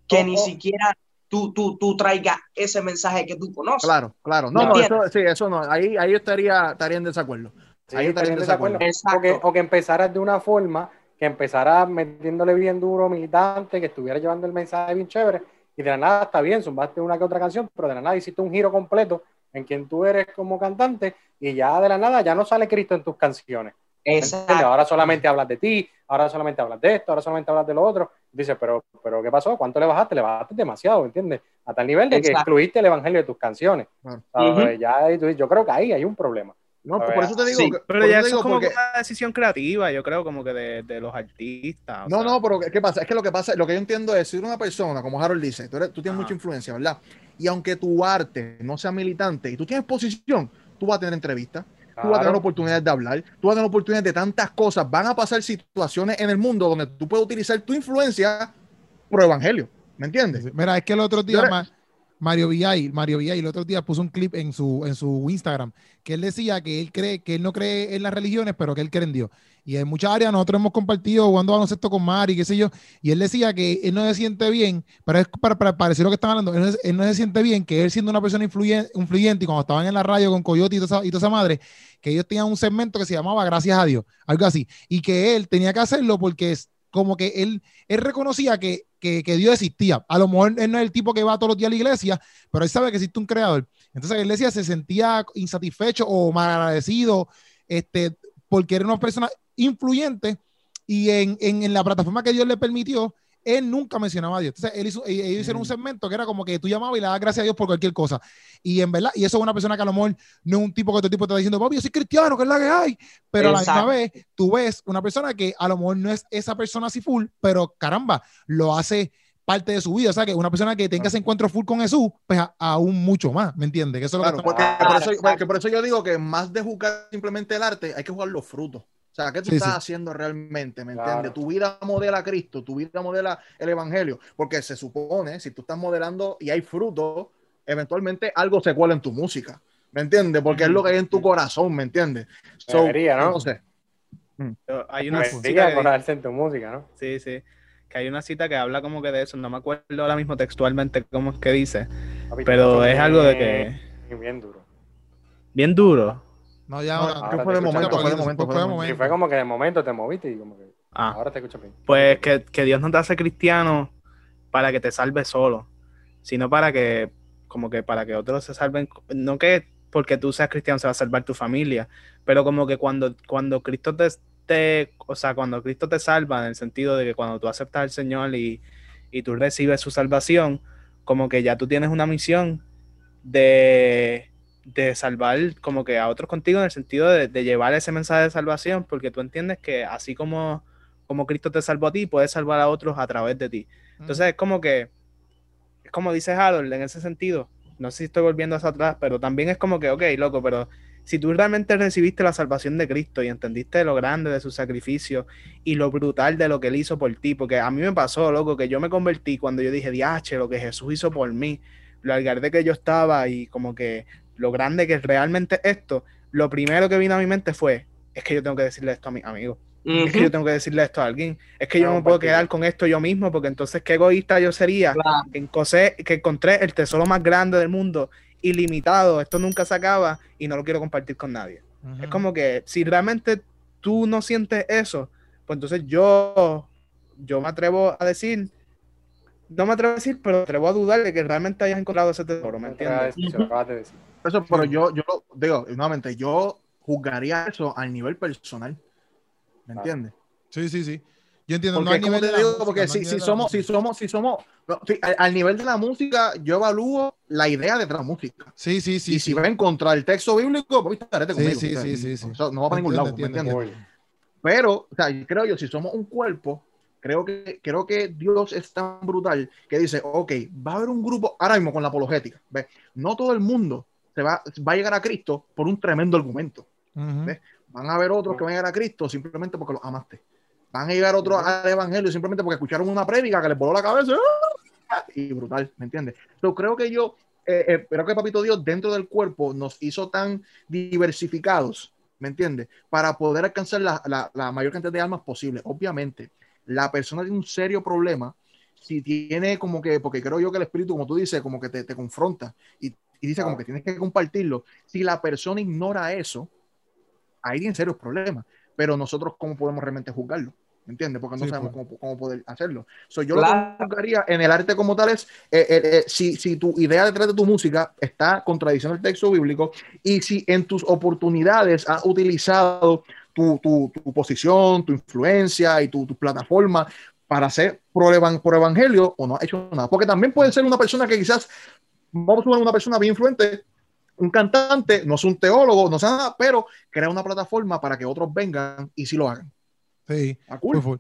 A: que
C: Oh,
A: ni
C: oh.
A: siquiera tú, tú, tú traigas ese mensaje que tú conoces.
E: Claro, claro. No,
A: ¿Me
E: no, eso, sí, eso no. Ahí, ahí yo estaría, estaría en desacuerdo.
C: Sí,
E: ahí estaría en
C: estaría en desacuerdo.
E: desacuerdo.
C: O que, o que empezaras de una forma, que empezaras metiéndole bien duro militante, que estuviera llevando el mensaje bien chévere, y de la nada está bien, zumbaste una que otra canción, pero de la nada hiciste un giro completo en quien tú eres como cantante, y ya de la nada ya no sale Cristo en tus canciones.
A: Exacto.
C: Ahora solamente hablas de ti, ahora solamente hablas de esto, ahora solamente hablas de lo otro. Dices, pero, pero ¿qué pasó? ¿Cuánto le bajaste? Le bajaste demasiado, ¿entiendes? A tal nivel de que excluiste el evangelio de tus canciones. Tú dices, yo creo que ahí hay un problema.
E: No, por eso te digo.
A: sí,
E: que-
B: Pero ya
E: eso digo
B: es como
E: porque-
B: una decisión creativa, yo creo, como que de, de los artistas.
E: No,
B: sea.
E: no, pero ¿qué pasa? Es que lo que pasa, lo que yo entiendo es, si una persona, como Harold dice, tú, eres- tú tienes
B: Ajá.
E: mucha influencia, ¿verdad? Y aunque tu arte no sea militante y tú tienes posición, tú vas a tener entrevistas, tú vas a tener oportunidades de hablar, tú vas a tener oportunidades de tantas cosas, van a pasar situaciones en el mundo donde tú puedes utilizar tu influencia pro evangelio, ¿me entiendes?
D: Mira, es que el otro día Ma- Mario Villay, Mario Villay, el otro día puso un clip en su, en su Instagram que él decía que él cree que él no cree en las religiones, pero que él cree en Dios. Y en muchas áreas nosotros hemos compartido jugando baloncesto con Mari, qué sé yo, y él decía que él no se siente bien, es para, para parecer lo que están hablando, él no, se- siente bien que él siendo una persona influyen- influyente y cuando estaban en la radio con Coyote y toda, esa, y toda esa madre, que ellos tenían un segmento que se llamaba Gracias a Dios, algo así, y que él tenía que hacerlo porque es como que él, él reconocía que, que, que Dios existía. A lo mejor él no es el tipo que va todos los días a la iglesia, pero él sabe que existe un creador. Entonces él decía, se sentía insatisfecho o mal agradecido, este, porque era una persona influyente y en, en, en la plataforma que Dios le permitió, él nunca mencionaba a Dios. Entonces, él hizo, ellos hicieron un
E: Mm.
D: segmento que era como que tú llamabas y le dabas gracias a Dios por cualquier cosa. Y en verdad, y eso es una persona que a lo mejor no es un tipo que otro tipo te está diciendo, papi, yo soy cristiano, que es la que hay. Pero a la misma
A: Exacto.
D: vez, tú ves una persona que a lo mejor no es esa persona así full, pero caramba, lo hace parte de su vida. O sea, que una persona que tenga ese encuentro full con Jesús, pues a- aún mucho más, ¿me entiendes? Que eso es lo
E: Claro,
D: que
E: porque por, eso,
A: exacto.
E: porque por eso yo digo que más de jugar simplemente el arte, hay que jugar los frutos. O sea, ¿qué tú
D: Sí,
E: estás
D: sí.
E: haciendo realmente? ¿Me
C: Claro.
E: entiendes? Tu vida modela a Cristo, tu vida modela el Evangelio, porque se supone, si tú estás modelando y hay fruto, eventualmente algo se cuela en tu música, ¿me entiendes? Porque es lo que hay en tu corazón, ¿me entiendes? So,
C: Debería, ¿no?
E: entonces,
B: Pero Hay una cita que
C: en tu música, ¿no?
B: Sí, sí. Que hay una cita que habla como que de eso. No me acuerdo ahora mismo textualmente cómo es que dice.
C: Papi,
B: Pero es algo de que.
C: Bien duro.
B: Bien duro.
D: No, ya
E: No,
D: ahora-
C: ahora
E: fue de momento, fue de momento,
D: Fue
E: fue de
D: de
E: momento.
C: Y fue como que de momento te moviste y como que
B: Ah.
C: ahora te escucho bien.
B: Pues que, que Dios no te hace cristiano para que te salves solo, sino para que, como que para que otros se salven. No que porque tú seas cristiano se va a salvar tu familia, pero como que cuando, cuando Cristo te, te- o sea, cuando Cristo te salva, en el sentido de que cuando tú aceptas al Señor y, y tú recibes su salvación, como que ya tú tienes una misión de, de salvar como que a otros contigo en el sentido de, de llevar ese mensaje de salvación, porque tú entiendes que así como, como Cristo te salvó a ti, puedes salvar a otros a través de ti. Entonces es como que, es como dice Harold en ese sentido, no sé si estoy volviendo hacia atrás, pero también es como que, ok, loco, pero si tú realmente recibiste la salvación de Cristo y entendiste lo grande de su sacrificio y lo brutal de lo que él hizo por ti, porque a mí me pasó, loco, que yo me convertí cuando yo dije, diache, lo que Jesús hizo por mí, lo algarde que yo estaba y como que lo grande que es realmente esto, lo primero que vino a mi mente fue, es que yo tengo que decirle esto a mis amigos.
A: Ujú.
B: Es que yo tengo que decirle esto a alguien. Es que yo no me puedo quedar con esto yo mismo, porque entonces qué egoísta yo sería
A: Claro.
B: que encontré, que encontré el tesoro más grande del mundo, ilimitado, esto nunca se acaba y no lo quiero compartir con nadie. Es como que si realmente tú no sientes eso, pues entonces yo, yo me atrevo a decir, no me atrevo a decir, pero me atrevo a dudar de que realmente hayas encontrado ese tesoro, ¿me entiendes?
E: Eso, pero yo, yo lo digo, nuevamente, yo juzgaría eso al nivel personal. ¿Me entiendes?
D: Sí, sí, sí. Yo entiendo.
E: Porque,
D: no nivel
E: te
D: de la
E: digo,
D: música,
E: porque
D: no
E: si, somos, si somos, si somos, al, al nivel de la música, yo evalúo la idea de la música.
D: Sí, sí, sí.
E: y
D: sí.
E: si va en contra del texto bíblico, pues estarete
D: Sí,
E: conmigo.
D: sí,
E: o sea,
D: sí, sí, sí.
E: Eso no va para ningún lado, ¿me entiendes? Pero, o sea, creo yo, si somos un cuerpo, creo que, creo que Dios es tan brutal que dice, ok, va a haber un grupo, ahora mismo con la apologética, ¿ves? No todo el mundo se va, va a llegar a Cristo por un tremendo argumento. ¿Ves? Van a haber otros que van a llegar a Cristo simplemente porque los amaste. Van a llegar otros al Evangelio simplemente porque escucharon una prédica que les voló la cabeza. ¡ah! Y brutal, ¿me entiendes? Yo creo que yo, eh, eh, creo que Papito Dios dentro del cuerpo nos hizo tan diversificados, ¿me entiendes? Para poder alcanzar la, la- la mayor cantidad de almas posible. Obviamente, la persona tiene un serio problema si tiene como que, porque creo yo que el espíritu, como tú dices, como que te, te confronta y, y dice como que tienes que compartirlo. Si la persona ignora eso, ahí tiene serios problemas. Pero nosotros, ¿cómo podemos realmente juzgarlo? ¿Me entiendes? Porque no
D: Sí,
E: sabemos
D: pues.
E: cómo, cómo poder hacerlo. So, yo
A: Claro.
E: lo que juzgaría en el arte como tal es eh, eh, eh, si, si tu idea detrás de tu música está contradiciendo el texto bíblico y si en tus oportunidades has utilizado tu, tu- tu posición, tu influencia y tu, tu plataforma para hacer pro, evan- pro evangelio o no has hecho nada. Porque también puede ser una persona que quizás, vamos a suponer una persona bien influente, un cantante, no es un teólogo, no sé nada, pero crea una plataforma para que otros vengan y sí lo hagan.
D: Sí,
E: ¿Está cool?
D: full.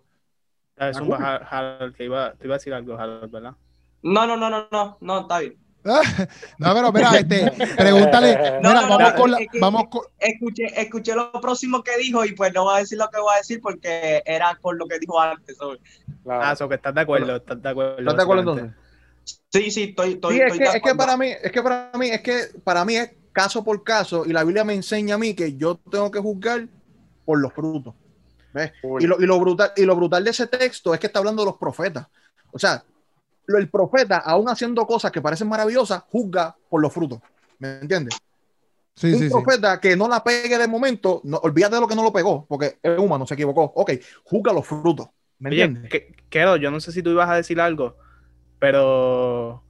B: Es un
E: cool.
B: Har- Harold, te iba, te iba a decir algo, Harold, ¿verdad?
A: No, no, no, no, no, no, está bien.
D: No, pero mira, este, pregúntale.
A: No,
D: Mira,
A: no,
D: vamos
A: no,
D: con la.
A: es que-
D: Vamos con.
A: Escuché, escuché lo próximo que dijo y pues no voy a decir lo que voy a decir porque era con lo que dijo antes.
C: claro.
B: Ah, so que estás de acuerdo, estás de acuerdo.
E: ¿Estás de acuerdo entonces?
A: Sí, sí, estoy, estoy,
E: Sí, es
A: estoy
E: que,
A: de
E: es que
A: acuerdo.
E: para mí, es que para mí, es que para mí es caso por caso y la Biblia me enseña a mí que yo tengo que juzgar por los frutos. ¿ves? Y lo, y, lo brutal, y lo brutal de ese texto es que está hablando de los profetas. O sea, el profeta, aún haciendo cosas que parecen maravillosas, juzga por los frutos. ¿Me entiendes?
D: Sí,
E: un
D: sí, sí.
E: profeta que no la pegue de momento, no, olvídate de lo que no lo pegó, porque es humano, se equivocó. Ok, juzga los frutos. ¿Me
B: Oye,
E: entiendes?
B: que- yo no sé si tú ibas a decir algo, pero.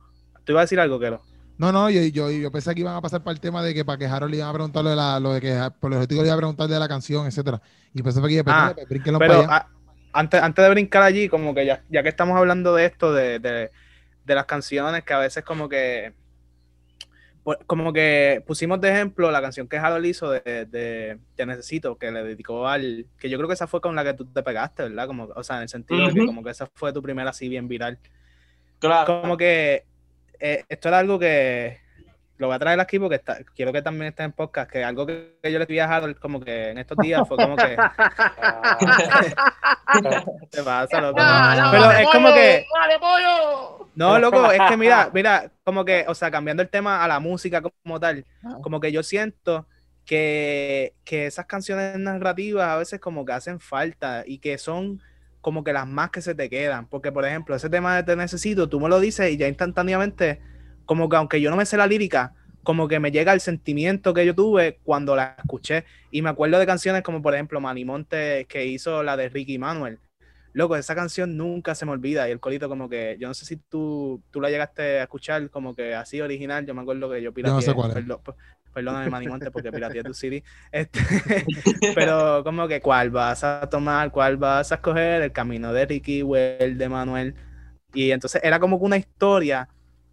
B: ¿Tú ibas a decir algo, Kero?
D: No, no, yo, yo, yo pensé que iban a pasar para el tema de que para que Harold le iban a preguntar lo de, la, lo de que por el objetivo le iba a preguntar de la canción, etcétera. Y pensé que iba a
B: Ah,
D: pues,
B: Pero
D: para allá.
B: a- antes, antes de brincar allí, como que ya, ya que estamos hablando de esto, de, de- de las canciones, que a veces como que pues, como que pusimos de ejemplo la canción que Harold hizo de, de Te Necesito, que le dedicó al, que yo creo que esa fue con la que tú te pegaste, ¿verdad? Como, o sea, en el sentido de que como que esa fue tu primera así bien viral.
A: Claro.
B: Como que eh, esto era algo que lo voy a traer aquí porque está- quiero que también esté en podcast, que algo que, que yo le escribí a como que en estos días fue como que
C: Ah,
B: te pasa, loco.
D: Ah,
B: Pero es como que No, loco, es que mira, mira, como que, o sea, cambiando el tema a la música como tal,
E: Ah.
B: como que yo siento que, que esas canciones narrativas a veces como que hacen falta y que son como que las más que se te quedan. Porque, por ejemplo, ese tema de Te Necesito, tú me lo dices y ya instantáneamente, como que aunque yo no me sé la lírica, como que me llega el sentimiento que yo tuve cuando la escuché. Y me acuerdo de canciones como, por ejemplo, Manimonte, que hizo la de Ricky Manuel. Loco, esa canción nunca se me olvida. Y el colito, como que, yo no sé si tú, tú la llegaste a escuchar como que así original. Yo me acuerdo que yo pirateé.
D: no sé cuál es.
B: perdón- per- perdóname, Manimonte, porque pirateé tu CD. Este, pero como que, ¿cuál vas a tomar? ¿Cuál vas a escoger? El camino de Ricky o el de Manuel. Y entonces era como que una historia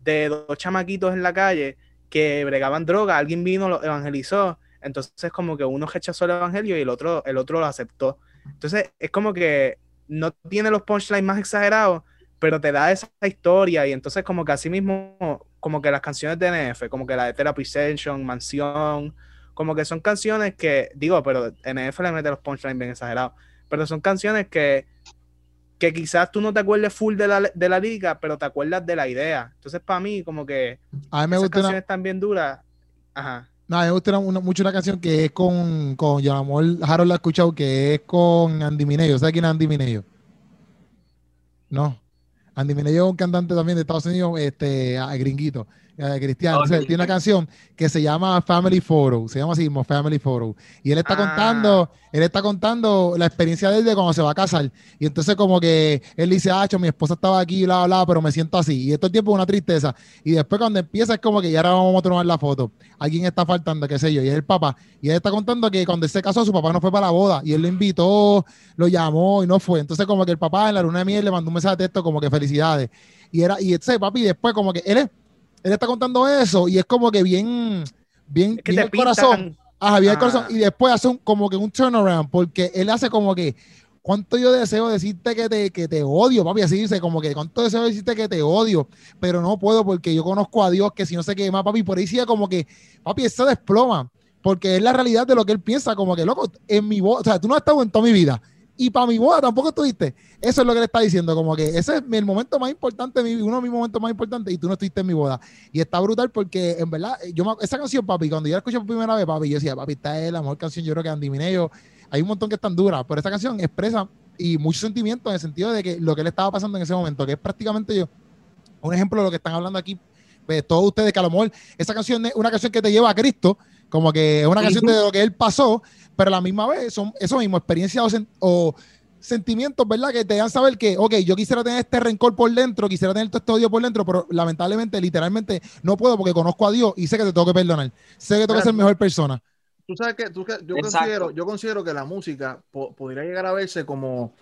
B: de dos chamaquitos en la calle que bregaban droga. Alguien vino, lo evangelizó. Entonces, como que uno rechazó el evangelio y el otro, el otro lo aceptó. Entonces, es como que no tiene los punchlines más exagerados, pero te da esa historia. Y entonces, como que así mismo, como que las canciones de NF, como que la de Therapy Session, Mansión, como que son canciones que, digo, pero NF le mete los punchlines bien exagerados, pero son canciones que, que quizás tú no te acuerdes full de la, de la lírica, pero te acuerdas de la idea. Entonces, para mí, como que
D: A mí me
B: esas
D: gusta una,
B: canciones bien duras. Ajá.
D: No, a mí me gusta una- una- mucho una canción que es con, con Amor, Harold la ha escuchado, que es con Andy Mineo. ¿Sabes quién es Andy Mineo? No. Andy Mineo es un cantante también de Estados Unidos, este, ah, gringuito, eh, cristiano. Tiene una canción que se llama Family Photo, se llama así mismo Family Photo. Y él está
B: Ah.
D: contando, él está contando la experiencia de él de cuando se va a casar. Y entonces como que él dice, ah, cho, mi esposa estaba aquí, bla, bla, pero me siento así. Y esto el tiempo es una tristeza. Y después cuando empieza es como que ya ahora vamos a tomar la foto. Alguien está faltando, qué sé yo, y es el papá. Y él está contando que cuando él se casó, su papá no fue para la boda. Y él lo invitó, lo llamó y no fue. Entonces como que el papá en la luna de miel le mandó un mensaje de texto como que felicidades. Y era, y ese papi después como que él, es- él está contando eso y es como que bien, bien,
B: Es que
D: bien
B: te
D: el corazón.
B: pintan.
D: Ajá, bien el
B: Ah.
D: corazón. Y después hace un, como que un turnaround, porque él hace como que, ¿cuánto yo deseo decirte que te, que te odio, papi? Así dice, como que, ¿cuánto deseo decirte que te odio? Pero no puedo porque yo conozco a Dios, que si no se quema, papi, por ahí sigue como que, papi, se desploma, porque es la realidad de lo que él piensa, como que, loco, en mi boda, o sea, tú no has estado en toda mi vida. Y para mi boda tampoco estuviste. Eso es lo que le está diciendo, como que ese es el momento más importante, uno de mis momentos más importantes, y tú no estuviste en mi boda. Y está brutal porque, en verdad, yo me- esa canción, papi, cuando yo la escuché por primera vez, papi, yo decía, papi, esta es la mejor canción, yo creo que Andy Mineo. Hay un montón que están duras, pero esta canción expresa y muchos sentimientos en el sentido de que lo que le estaba pasando en ese momento, que es prácticamente yo, un ejemplo de lo que están hablando aquí, pues, todos ustedes, que a esa canción es una canción que te lleva a Cristo, como que es una canción de lo que él pasó, pero a la misma vez son eso mismo, experiencias o, sen- o sentimientos, ¿verdad? Que te dan saber que, ok, yo quisiera tener este rencor por dentro, quisiera tener todo este odio por dentro, pero lamentablemente, literalmente, no puedo porque conozco a Dios y sé que te tengo que perdonar. Sé que tengo que ser mejor persona.
E: Tú sabes que, tú que- yo,
A: Exacto.
E: considero, yo considero que la música po- podría llegar a verse como.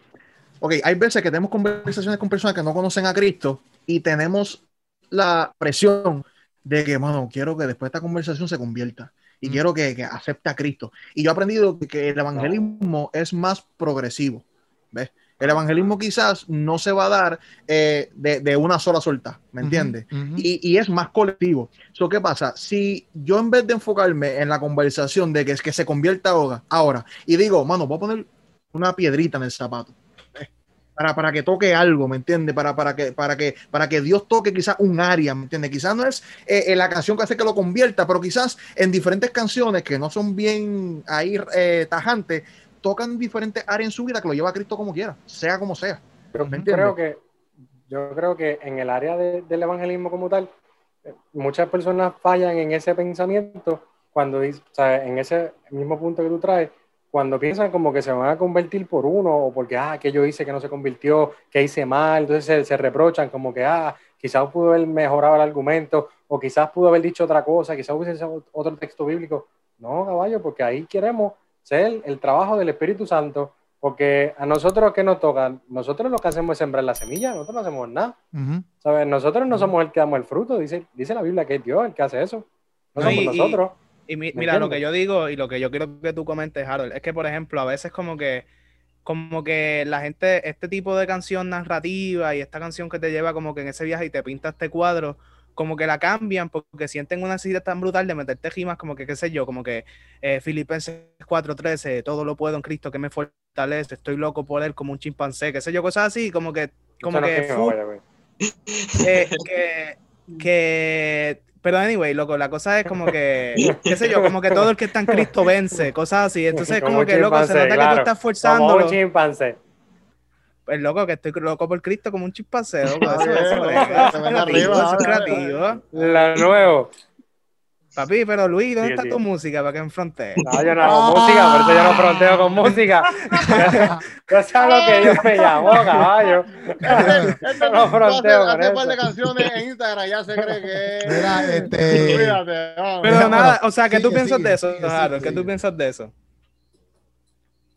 E: Ok, hay veces que tenemos conversaciones con personas que no conocen a Cristo y tenemos la presión de que, mano, quiero que después de esta conversación se convierta y
D: Mm.
E: quiero que, que acepte a Cristo. Y yo he aprendido que, que el evangelismo es más progresivo. ¿Ves? El evangelismo quizás no se va a dar eh, de, de una sola suelta, ¿me entiendes? Y, y es más colectivo. So, ¿Qué pasa? Si yo en vez de enfocarme en la conversación de que es que se convierta ahora, ahora y digo, mano, voy a poner una piedrita en el zapato. Para, para que toque algo, ¿me entiendes? Para, para, que, para, que, para que Dios toque quizás un área, ¿me entiendes? Quizás no es eh, eh, la canción que hace que lo convierta, pero quizás en diferentes canciones que no son bien ahí eh, tajantes, tocan diferentes áreas en su vida que lo lleva a Cristo como quiera, sea como sea.
C: Yo
E: ¿Me
C: creo que yo creo que en el área de- del evangelismo como tal, eh, muchas personas fallan en ese pensamiento cuando dice, o sea, en ese mismo punto que tú traes, cuando piensan como que se van a convertir por uno o porque, ah, que yo hice que no se convirtió, que hice mal, entonces se, se reprochan como que, ah, quizás pudo haber mejorado el argumento o quizás pudo haber dicho otra cosa, quizás hubiese sido otro texto bíblico. No, caballo, porque ahí queremos ser el trabajo del Espíritu Santo, porque a nosotros que nos toca, nosotros lo que hacemos es sembrar la semilla, nosotros no hacemos nada.
D: Ujú.
C: ¿sabes? Nosotros no somos el que damos el fruto, dice, dice la Biblia que es Dios el que hace eso. No
B: No,
C: somos
B: y-
C: nosotros.
B: Y mi-
C: ¿Me
B: mira, lo que yo digo y lo que yo quiero que tú comentes, Harold, es que, por ejemplo, a veces como que, como que la gente, este tipo de canción narrativa y esta canción que te lleva como que en ese viaje y te pinta este cuadro, como que la cambian porque sienten una necesidad tan brutal de meterte rimas como que, qué sé yo, como que eh, Filipenses 4.13, todo lo puedo en Cristo que me fortalece, estoy loco por él como un chimpancé, qué sé yo, cosas así, como que, como que, que, que- pero anyway, loco, la cosa es como que, qué sé yo, como que todo el que está en Cristo vence, cosas así. Entonces,
C: Como
B: como que, loco, se nota que tú estás
C: Como
B: forzándolo.
C: un chimpancé.
B: Pues, loco, que estoy loco por Cristo como un chimpancé, loco. Eso, es eso creativo.
C: La nuevo.
B: Papi, pero Luis, ¿dónde está tu música para que enfronte?
C: No, yo no hago música, por eso yo no fronteo con música. Yo sé a lo que Dios me llamó, caballo.
E: Este
C: No fronteo con
E: hace un par de canciones en Instagram, ya se cree que
D: Mira, este-
E: Cuídate.
B: Pero
D: Mira,
B: nada, o sea, ¿qué tú
D: sigue,
B: piensas
D: sigue,
B: de eso,
D: sigue,
B: Harold?
D: sigue,
B: ¿Qué tú piensas de eso?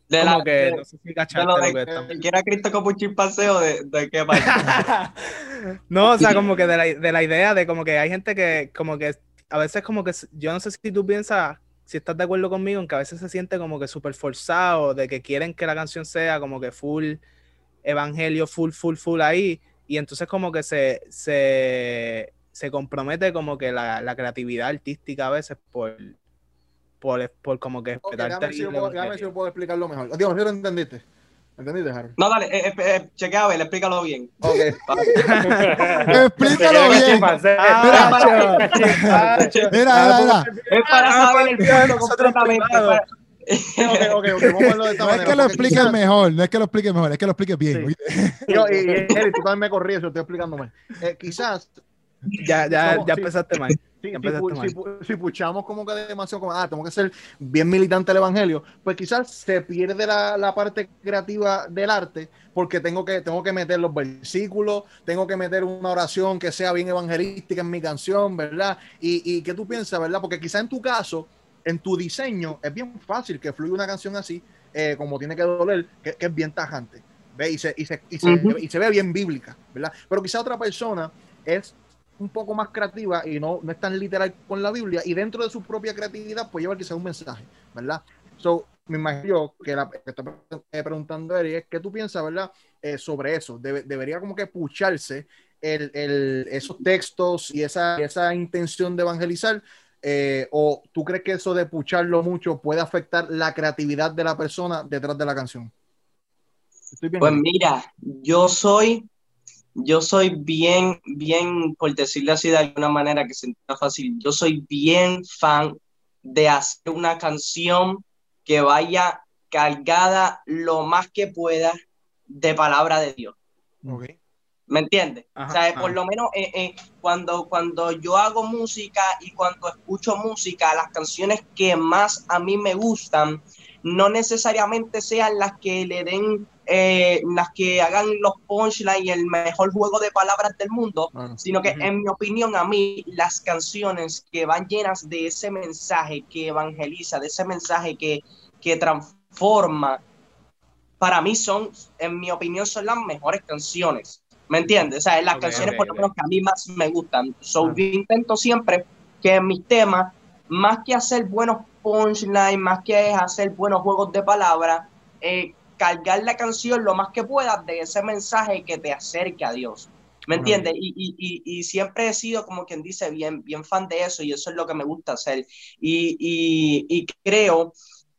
A: De
B: Como
A: la,
B: que,
A: de-
B: no sé si cachaste
A: lo de
B: que
A: Cristo como un chimpancé o de, de qué parte.
B: No, o sea, como que de la, de la idea de como que hay gente que como que a veces como que yo no sé si tú piensas, si estás de acuerdo conmigo, en que a veces se siente como que súper forzado, de que quieren que la canción sea como que full evangelio, full, full, full ahí, y entonces como que se, se, se compromete como que la, la creatividad artística a veces por, por, por como que
E: Ok,
B: esperarte
E: déjame ver
B: ahí
E: si yo puedo- si yo puedo explicarlo mejor. Digo, si lo entendiste. ¿Entendiste, Harold?
A: No, dale, eh, eh, eh, chequea a ver, explícalo bien.
E: Ok.
D: Explícalo bien. Mira, mira, mira.
A: Es para saber el
B: nosotros
A: completamente.
B: privado.
A: para-
E: ok, ok, ok, vamos a verlo de esta
D: No es que lo expliques
E: quizás-
D: mejor, no es que lo expliques mejor, es que lo expliques bien.
E: Sí. Yo, y, y Eric, tú también me corrías, yo estoy explicándome. Eh, quizás,
B: Ya, ya,
E: Somos-
B: ya
E: sí.
B: empezaste mal.
E: Si, si, si pu- si puchamos como que demasiado, como, ah, tengo que ser bien militante del evangelio, pues quizás se pierde la, la parte creativa del arte, porque tengo que, tengo que meter los versículos, tengo que meter una oración que sea bien evangelística en mi canción, ¿verdad? Y, y ¿qué tú piensas, verdad? Porque quizás en tu caso, en tu diseño, es bien fácil que fluya una canción así, eh, como tiene que doler, que, que es bien tajante. ¿ve? Y, se, y, se, y, se,
A: Ujú.
E: y se ve bien bíblica, ¿verdad? Pero quizá otra persona es un poco más creativa y no, no es tan literal con la Biblia y dentro de su propia creatividad pues lleva quizá un mensaje, ¿verdad? So, me imagino yo que la que está preguntando Eric es qué tú piensas, ¿verdad? Eh, sobre eso. Debe- debería como que pucharse el, el- esos textos y esa, esa intención de evangelizar eh, o tú crees que eso de pucharlo mucho puede afectar la creatividad de la persona detrás de la canción? Estoy bien.
A: Pues mira, yo soy, yo soy bien, bien, por decirlo así de alguna manera que se entienda fácil, yo soy bien fan de hacer una canción que vaya cargada lo más que pueda de palabra de Dios. ¿Me entiendes?
B: Ajá,
A: o sea,
B: ajá.
A: por lo menos eh, eh, cuando, cuando yo hago música y cuando escucho música, las canciones que más a mí me gustan no necesariamente sean las que le den, eh, las que hagan los punchlines y el mejor juego de palabras del mundo,
E: Bueno,
A: sino que en mi opinión a mí las canciones que van llenas de ese mensaje que evangeliza, de ese mensaje que, que transforma, para mí son, en mi opinión, son las mejores canciones. ¿Me entiendes? O sea, las canciones por lo menos que a mí más me gustan. So,
B: Ah.
A: yo intento siempre que en mis temas, más que hacer buenos punchlines, más que hacer buenos juegos de palabras, eh, cargar la canción lo más que puedas de ese mensaje que te acerque a Dios. ¿Me entiendes? Y, y, y, siempre he sido, como quien dice, bien, bien fan de eso y eso es lo que me gusta hacer. Y, y, y creo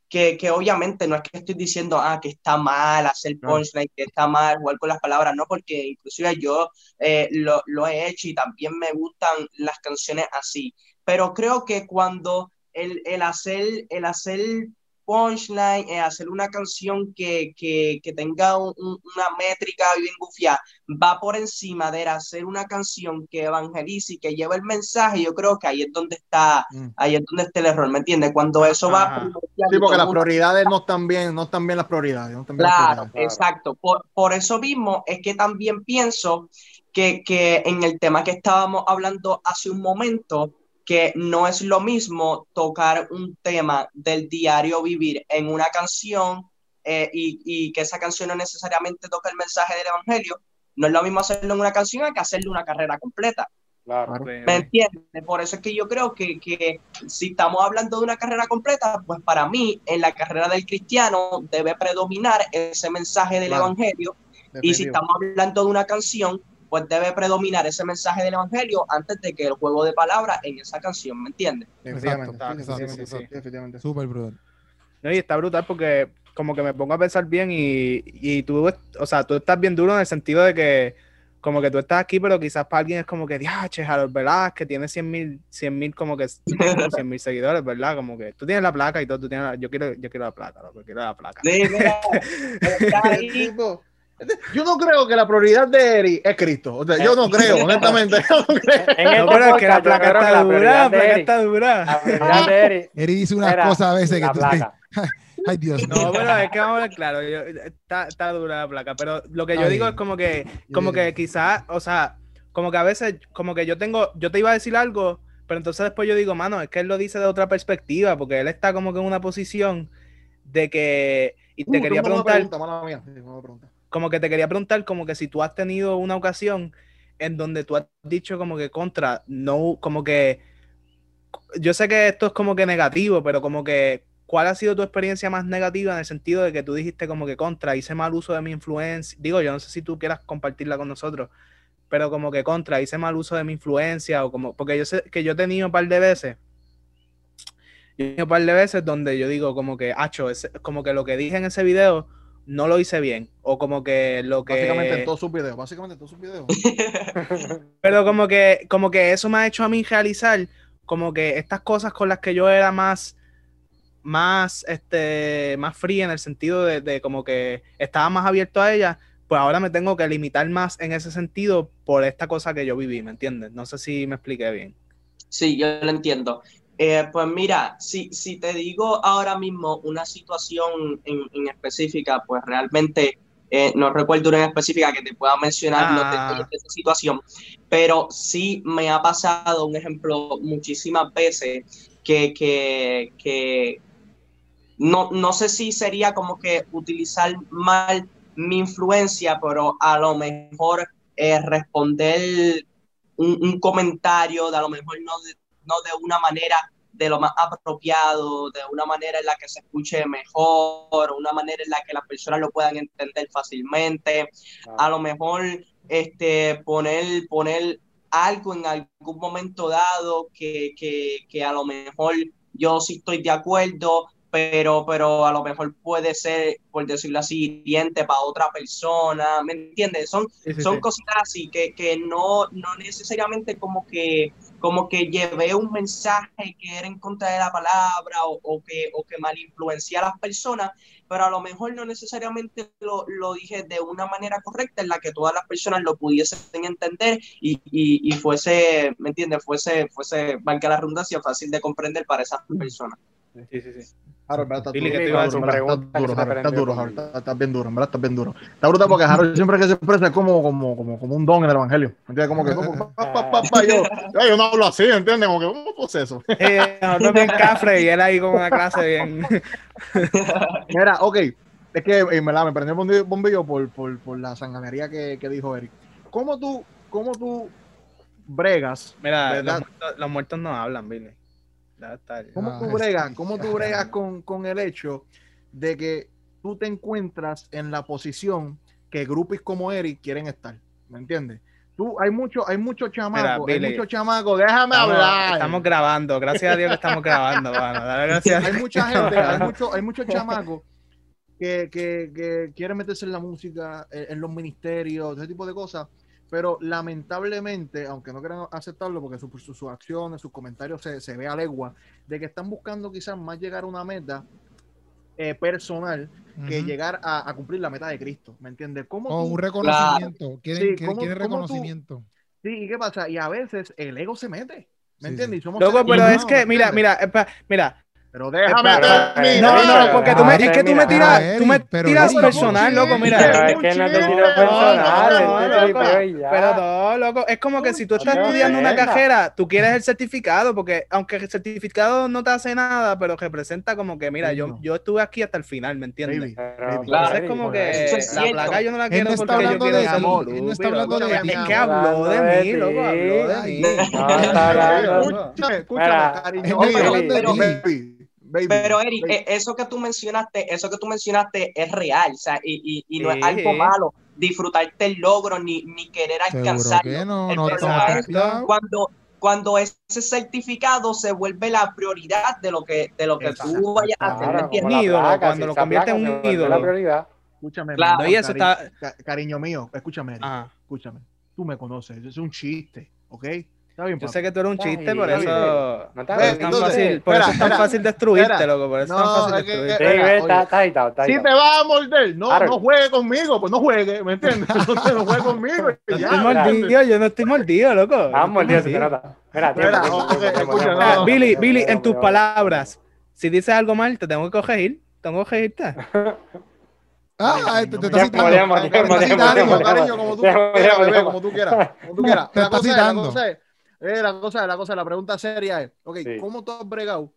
A: que, que obviamente no es que estoy diciendo, ah, que está mal hacer punchline, que está mal jugar con las palabras, no, porque inclusive yo eh, lo, lo he hecho y también me gustan las canciones así. Pero creo que cuando el, el hacer, el hacer punchline, eh, hacer una canción que, que, que tenga un- un- una métrica bien gufiada, va por encima de hacer una canción que evangelice y que lleve el mensaje, yo creo que ahí es donde está,
E: Mm.
A: ahí es donde está el error, ¿me entiendes? Cuando eso va
B: Ajá.
A: primordial
E: Sí, porque las prioridades no están bien, no están bien las prioridades. no están bien las
A: Claro,
E: prioridades.
A: exacto. Por, por eso mismo es que también pienso que, que en el tema que estábamos hablando hace un momento, que no es lo mismo tocar un tema del diario vivir en una canción eh, y, y que esa canción no necesariamente toca el mensaje del evangelio, no es lo mismo hacerlo en una canción que hacerle una carrera completa.
C: Claro.
A: ¿Me entiendes? Por eso es que yo creo que, que si estamos hablando de una carrera completa, pues para mí en la carrera del cristiano debe predominar ese mensaje del
E: Claro.
A: evangelio y si estamos hablando de una canción, pues debe predominar ese mensaje del evangelio antes de que el juego de palabras en esa canción, ¿me entiendes?
E: Definitivamente.
D: Super, brother.
B: No, y está brutal porque como que me pongo a pensar bien y, y tú, o sea, tú estás bien duro en el sentido de que como que tú estás aquí, pero quizás para alguien es como que, diache, Harold Velázquez tiene 100 mil, 100 mil como que 100 mil seguidores, ¿verdad? Como que tú tienes la placa y todo, tú tienes la- yo quiero, yo quiero la placa, loco, quiero la placa.
A: Sí, mira, está ahí.
E: Tipo, Yo no creo que la prioridad de Eri es Cristo. O sea, yo no creo, honestamente. Yo no creo.
C: En
B: No,
C: este
B: pero es que la placa está dura, la placa está dura.
C: La prioridad de
D: Eri dice unas cosas a veces que tú dices,
C: placa.
D: ay Dios mío.
B: No, pero es que vamos a ver claro, yo- está, está dura la placa, pero lo que yo digo es como que, como que quizás, o sea, como que a veces, como que yo tengo, yo te iba a decir algo, pero entonces después yo digo, mano, es que él lo dice de otra perspectiva, porque él está como que en una posición de que, y te
E: Uh,
B: quería preguntar,
E: pregunta, mala mía. Sí, pregunta.
B: Como que te quería preguntar, como que si tú has tenido una ocasión en donde tú has dicho como que contra, no, como que, yo sé que esto es como que negativo, pero como que, ¿cuál ha sido tu experiencia más negativa en el sentido de que tú dijiste como que contra, hice mal uso de mi influencia? Digo, yo no sé si tú quieras compartirla con nosotros, pero como que contra, hice mal uso de mi influencia o como, porque yo sé que yo he tenido un par de veces. Yo he tenido un par de veces donde yo digo como que, hacho, ese- como que lo que dije en ese video no lo hice bien. O como que lo que.
E: Básicamente en todos sus videos. Básicamente en todos sus videos.
B: Pero como que, como que eso me ha hecho a mí realizar como que estas cosas con las que yo era más, más, este, más fría en el sentido de, de como que estaba más abierto a ellas, pues ahora me tengo que limitar más en ese sentido por esta cosa que yo viví, ¿me entiendes? No sé si me expliqué bien.
A: Sí, yo lo entiendo. Eh, pues mira, si, si te digo ahora mismo una situación en, en específica, pues realmente eh, no recuerdo una en específica que te pueda mencionar los
B: Ah.
A: detalles de esa situación, pero sí me ha pasado un ejemplo muchísimas veces que, que, que no, no sé si sería como que utilizar mal mi influencia, pero a lo mejor eh, responder un, un comentario, de a lo mejor no de, no de una manera de lo más apropiado, de una manera en la que se escuche mejor, una manera en la que las personas lo puedan entender fácilmente, a lo mejor este, poner, poner algo en algún momento dado que, que, que a lo mejor yo sí estoy de acuerdo, pero, pero a lo mejor puede ser, por decirlo así, hiriente para otra persona, ¿me entiendes? Son,
B: Sí, sí,
A: son
B: sí.
A: cositas así que, que no, no necesariamente como que, como que llevé un mensaje que era en contra de la palabra o, o que, o que mal influencia a las personas, pero a lo mejor no necesariamente lo, lo dije de una manera correcta en la que todas las personas lo pudiesen entender y, y, y fuese, ¿me entiendes? Fuese, fuese, valga la redundancia, fácil de comprender para esas personas.
B: Sí, sí, sí.
E: Harold,
B: Billy,
E: duro,
B: ¿qué te iba a
E: estás
B: decir?
E: duro, estás bien duro, en verdad estás bien duro. Está brutal porque Harold siempre que se expresa es como, como, como, como un don en el evangelio. ¿Entiendes? Como que, como, pa, pa, pa, pa, yo, yo no hablo así, ¿entiendes? Como que, ¿cómo haces eso?
B: Eh, nosotros bien cafre y él ahí con una clase bien.
E: Mira, ok, es que en verdad me prendió el bombillo- por, por, por la sanganería que, que dijo Eric. ¿Cómo tú, cómo tú bregas?
B: Mira, los muertos, los muertos no hablan, Billy.
E: ¿Cómo
D: Ah,
E: tú bregas? ¿Cómo tú bregas con, con el hecho de que tú te encuentras en la posición que grupos como Eric quieren estar? ¿Me entiendes? Tú, hay mucho, hay muchos chamacos, hay
B: Billy,
E: muchos chamacos, déjame
B: Estamos,
E: hablar.
B: estamos grabando, gracias a Dios que estamos grabando, mano. Dale gracias.
E: hay mucha gente, hay muchos hay muchos chamacos que, que, que quieren meterse en la música, en, en los ministerios, ese tipo de cosas, pero lamentablemente, aunque no quieran aceptarlo, porque su- su- sus acciones, sus comentarios se, se ve a legua, de que están buscando quizás más llegar a una meta eh, personal que llegar a, a cumplir la meta de Cristo, ¿me entiendes? ¿Cómo
D: O
E: tú-
D: un reconocimiento. Quieren,
E: Sí,
D: quieren-
E: ¿cómo-
D: quieren
E: cómo tú-
D: reconocimiento.
E: Sí, ¿y qué pasa? Y a veces el ego se mete, ¿me
D: Sí,
E: entiendes? Y somos
B: Loco, pero es que,
E: ¿me
B: mira, mira, epa, mira,
E: Pero déjame terminar.
B: No, no, porque tú me, es que tú me tiras,
D: Ah,
B: tú me tiras personal, loco, mira.
C: Pero es que no te tiro personal,
B: no,
C: este.
B: Pero no, loco, es como que si tú estás estudiando una cajera, tú quieres el certificado, porque aunque el certificado no te hace nada, pero representa como que, mira, yo, yo estuve aquí hasta el final, ¿me entiendes?
E: Baby,
C: Pero,
E: baby.
A: Claro,
B: Entonces es como que
A: eso es
B: la placa yo no la quiero porque yo quiero
D: ti,
B: amor,
D: él no está hablando de.
B: Es que habló de mí, loco, habló de mí.
E: Escúchame, escúchame, cariño. Baby,
A: Pero Eric,
E: baby.
A: eh, eso que tú mencionaste, eso que tú mencionaste es real, o sea, y, y, y no es algo malo disfrutarte el logro ni, ni querer alcanzarlo.
D: que no,
A: El
D: no
A: problema
D: estamos
A: es
D: confiados.
A: cuando, cuando ese certificado se vuelve la prioridad de lo que, de lo que tú vayas a hacer,
C: la
B: ídolo,
C: placa,
B: cuando
C: si
B: lo convierte en un ídolo.
C: la prioridad.
E: Escúchame,
A: Claro.
E: mi amor,
B: No, y eso
E: cari-
B: está-
E: ca- cariño mío, escúchame, Eric, escúchame. Tú me conoces, eso es un chiste, ¿ok? Está bien,
B: Yo
E: papi.
B: sé que tú eres un
C: Ay,
B: chiste, por eso,
C: no
B: por eso
E: entonces,
B: fácil, por eso es tan
E: espera,
B: fácil destruirte,
E: espera.
B: loco, por eso es tan fácil
E: que-
B: destruirte.
C: Sí,
E: Espera,
C: ve,
E: oye.
C: está, está agitado, está
E: Si te vas a morder, no, no juegue conmigo, pues no juegue, ¿me entiendes? Entonces no juegue conmigo y
B: No
E: ya,
B: estoy mordido, yo no estoy mordido, loco.
C: Ah, mordido, se te nota.
E: No.
B: Billy, Billy, en tus palabras, si dices algo mal, te tengo que corregir. Tengo que corregirte.
D: Ah, te, te está citando. Te está citando.
E: cariño, como tú quieras, como tú quieras.
D: Te
E: La
D: está
E: cosa es, la
D: citando.
E: Eh, la cosa la cosa la pregunta seria es, ok,
C: Sí.
E: ¿cómo tú has bregado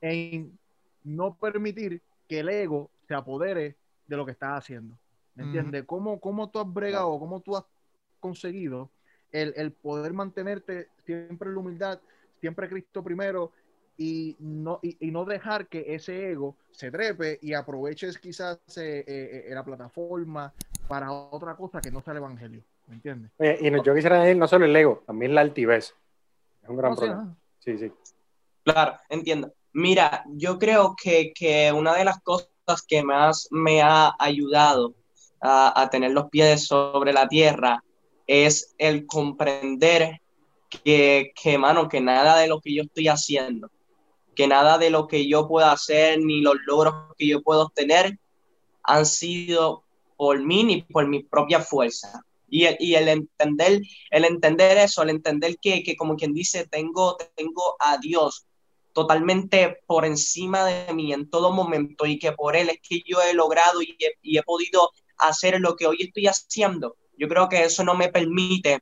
E: en no permitir que el ego se apodere de lo que estás haciendo? ¿Me entiendes? ¿Cómo, ¿Cómo tú has bregado, cómo tú has conseguido el, el poder mantenerte siempre en la humildad, siempre Cristo primero y no, y, y no dejar que ese ego se trepe y aproveches quizás eh, eh, eh, la plataforma para otra cosa que no sea el evangelio? ¿Me entiendes?
C: Oye, y no- yo quisiera añadir no solo el ego, también la altivez. Es un gran
E: No,
C: problema. Sí, sí.
A: Claro, entiendo. Mira, yo creo que, que una de las cosas que más me ha ayudado a, a tener los pies sobre la tierra es el comprender que, que, mano, que nada de lo que yo estoy haciendo, que nada de lo que yo pueda hacer, ni los logros que yo puedo obtener, han sido por mí ni por mi propia fuerza. Y el, y el entender, el entender eso, el entender que, que, como quien dice, tengo, tengo a Dios totalmente por encima de mí en todo momento y que por Él es que yo he logrado y he, y he podido hacer lo que hoy estoy haciendo. Yo creo que eso no me permite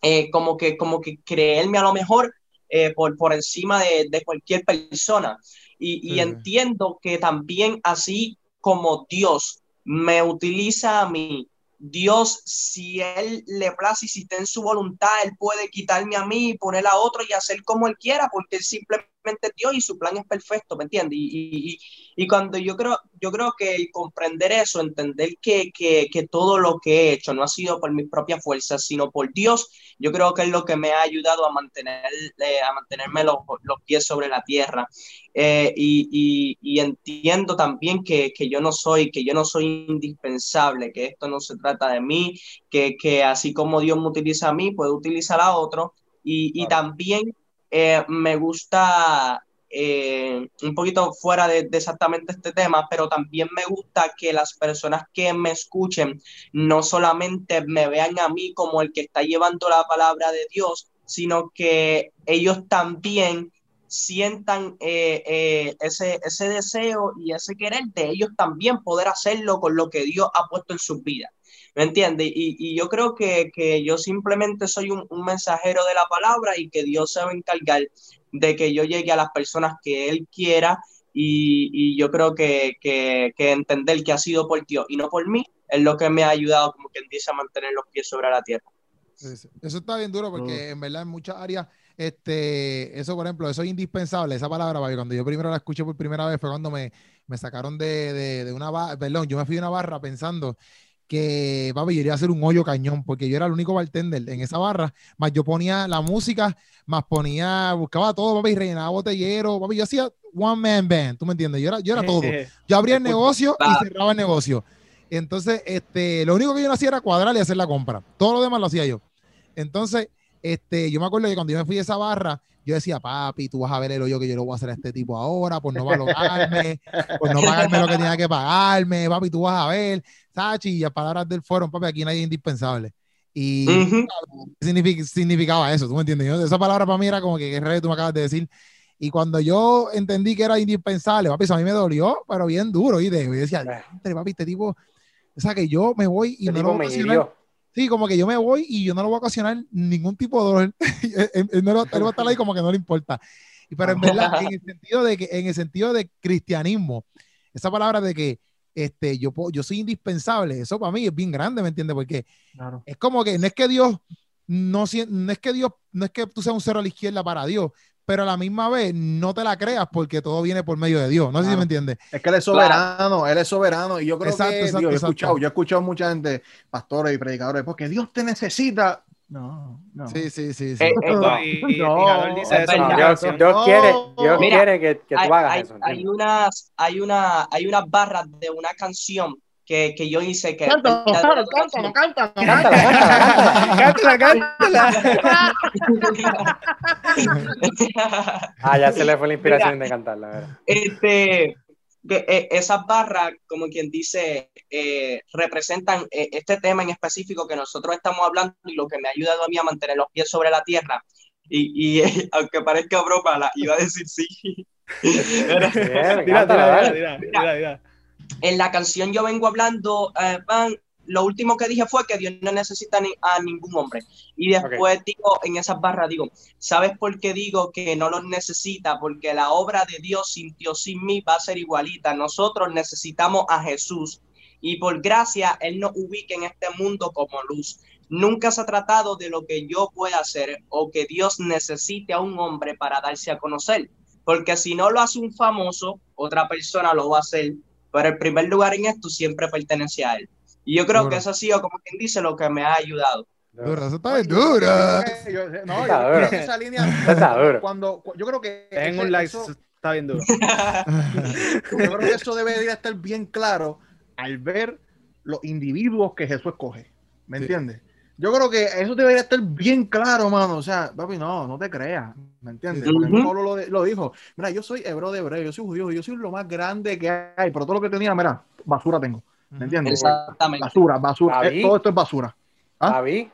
A: eh, como, que, como que creerme a lo mejor eh, por, por encima de, de, cualquier persona. Y, y sí. entiendo que también así como Dios me utiliza a mí, Dios, si Él le place y si está en su voluntad, Él puede quitarme a mí y poner a otro y hacer como Él quiera, porque Él simplemente Dios y su plan es perfecto, ¿me entiendes? Y, y, y, cuando yo creo, yo creo que el comprender eso, entender que, que, que, todo lo que he hecho no ha sido por mis propias fuerzas, sino por Dios, yo creo que es lo que me ha ayudado a, mantener, eh, a mantenerme los, los, pies sobre la tierra. Eh, y, y, entiendo también que, que, yo no soy, que yo no soy indispensable, que esto no se trata de mí, que, que así como Dios me utiliza a mí, puede utilizar a otro. Y, y también eh, me gusta eh, un poquito fuera de, exactamente este tema, pero también me gusta que las personas que me escuchen no solamente me vean a mí como el que está llevando la palabra de Dios, sino que ellos también sientan eh, eh, ese, ese deseo y ese querer de ellos también poder hacerlo con lo que Dios ha puesto en sus vidas. ¿Me entiendes? Y, y, yo creo que, que yo simplemente soy un, un, mensajero de la palabra y que Dios se va a encargar de que yo llegue a las personas que Él quiera y, y yo creo que, que, que, entender que ha sido por Dios y no por mí es lo que me ha ayudado, como quien dice, a mantener los pies sobre la tierra.
D: Eso está bien duro porque en verdad en muchas áreas, este, eso por ejemplo, eso es indispensable, esa palabra, cuando yo primero la escuché por primera vez fue cuando me, me sacaron de, de, de una barra, perdón, yo me fui de una barra pensando que, papi, yo iría a hacer un hoyo cañón, porque yo era el único bartender en esa barra, más yo ponía la música, más ponía, buscaba todo, papi, rellenaba botellero, papi, yo hacía one man band, ¿tú me entiendes? Yo era, yo era todo. Yo abría el negocio y cerraba el negocio. Entonces, este, lo único que yo no hacía era cuadrar y hacer la compra. Todo lo demás lo hacía yo. Entonces, este, yo me acuerdo que cuando yo me fui de esa barra, yo decía, papi, tú vas a ver el hoyo que yo le voy a hacer a este tipo ahora, por no valorarme, por no pagarme lo que tenía que pagarme, papi, tú vas a ver, Sachi, y las palabras del foro, papi, aquí nadie es indispensable. Y uh -huh. signific significaba eso, ¿tú me entiendes? Yo, esa palabra para mí era como que, ¿qué rey tú me acabas de decir? Y cuando yo entendí que era indispensable, papi, eso a mí me dolió, pero bien duro, y de, yo decía, papi, este tipo, o sea, que yo me voy y
C: este
D: no lo
C: me
D: Sí, como que yo me voy y yo no lo voy a ocasionar ningún tipo de dolor. él, no lo, él va a estar ahí como que no le importa. Y pero en verdad, en el sentido de que, en el sentido de cristianismo, esa palabra de que este, yo, yo soy indispensable, eso para mí es bien grande, ¿me entiendes? Porque claro. es como que no es que Dios, no, no es que Dios, no es que tú seas un cero a la izquierda para Dios, pero a la misma vez no te la creas porque todo viene por medio de Dios. No sé claro. si me entiendes.
E: Es que él es soberano, claro. él es soberano. Y yo creo exacto, que exacto, Dios, yo, he escuchado, yo he escuchado mucha gente, pastores y predicadores, porque Dios te necesita. No, no.
D: Sí, sí, sí. sí. Eh,
A: eh, no,
C: y, no, dice eso, Dios, Dios, quiere, Dios Mira, quiere que, que tú
A: hay,
C: hagas
A: hay,
C: eso.
A: Hay unas, hay, una, hay unas barras de una canción que, que yo hice que...
E: Cántalo, cántalo, cántalo, cántalo, cántala, cántala.
C: ah, ya se le fue la inspiración Mira, de cantarla, ¿verdad?
A: Este, eh, esas barras, como quien dice, eh, representan eh, este tema en específico que nosotros estamos hablando y lo que me ha ayudado a mí a mantener los pies sobre la tierra. Y, y aunque parezca broma, la, iba a decir sí.
E: Mira, mira, mira, mira
A: en la canción yo vengo hablando, eh, van, lo último que dije fue que Dios no necesita ni, a ningún hombre. Y después okay. digo, en esas barras digo, ¿sabes por qué digo que no los necesita? Porque la obra de Dios sin Dios, sin mí, va a ser igualita. Nosotros necesitamos a Jesús. Y por gracia, Él nos ubica en este mundo como luz. Nunca se ha tratado de lo que yo pueda hacer o que Dios necesite a un hombre para darse a conocer. Porque si no lo hace un famoso, otra persona lo va a hacer pero el primer lugar en esto siempre pertenece a él. Y yo creo duro. que eso ha sido, como quien dice, lo que me ha ayudado.
D: Duro, eso está bien duro.
E: No, yo creo que esa línea,
C: está duro.
E: Cuando, yo creo que
B: en un like, está bien duro.
E: Yo creo que eso debería estar bien claro al ver los individuos que Jesús escoge. ¿Me
D: Sí.
E: entiendes? Yo creo que eso debería estar bien claro, mano. O sea, papi, no, no te creas. ¿Me entiendes? Porque
A: Ujú.
E: Pablo lo, lo dijo. Mira, yo soy hebreo de hebreo, yo soy judío, yo soy lo más grande que hay, pero todo lo que tenía, mira, basura tengo. ¿Me entiendes?
A: Exactamente.
E: Basura, basura.
C: David.
E: Eh, todo esto es basura. ¿Ah?
C: David.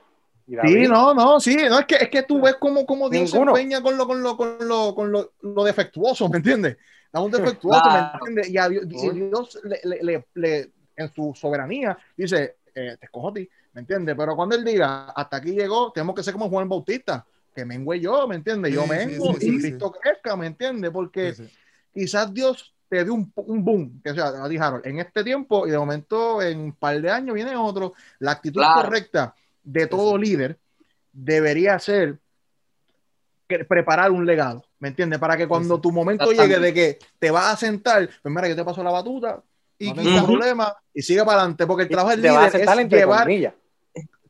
E: Sí, no, no, sí, no, es que, es que tú ves cómo, cómo Dios
C: Ninguno.
E: se empeña con lo, con lo, con lo, con lo, lo defectuoso, ¿me entiendes? A un defectuoso. ¿me entiendes? Y a Dios, y. Dios le, le- le- le- en su soberanía dice, eh, te escojo a ti, ¿me entiendes? Pero cuando él diga, hasta aquí llegó, tenemos que ser como Juan Bautista, que mengue yo, ¿me entiendes? Yo
D: Sí,
E: mengo
D: sí,
E: y
D: sí,
E: Cristo crezca, ¿me entiendes? Porque
D: Sí, sí.
E: quizás Dios te dio un, un boom, que o sea, dijo Harold, en este tiempo y de momento en un par de años viene otro, la actitud
A: Claro.
E: correcta de todo líder debería ser que- preparar un legado, ¿me entiendes? Para que cuando
D: sí.
E: tu momento llegue de que te vas a sentar, pues mira, yo te paso la batuta,
D: Y
E: no problema y sigue para adelante, porque el trabajo del líder es llevar.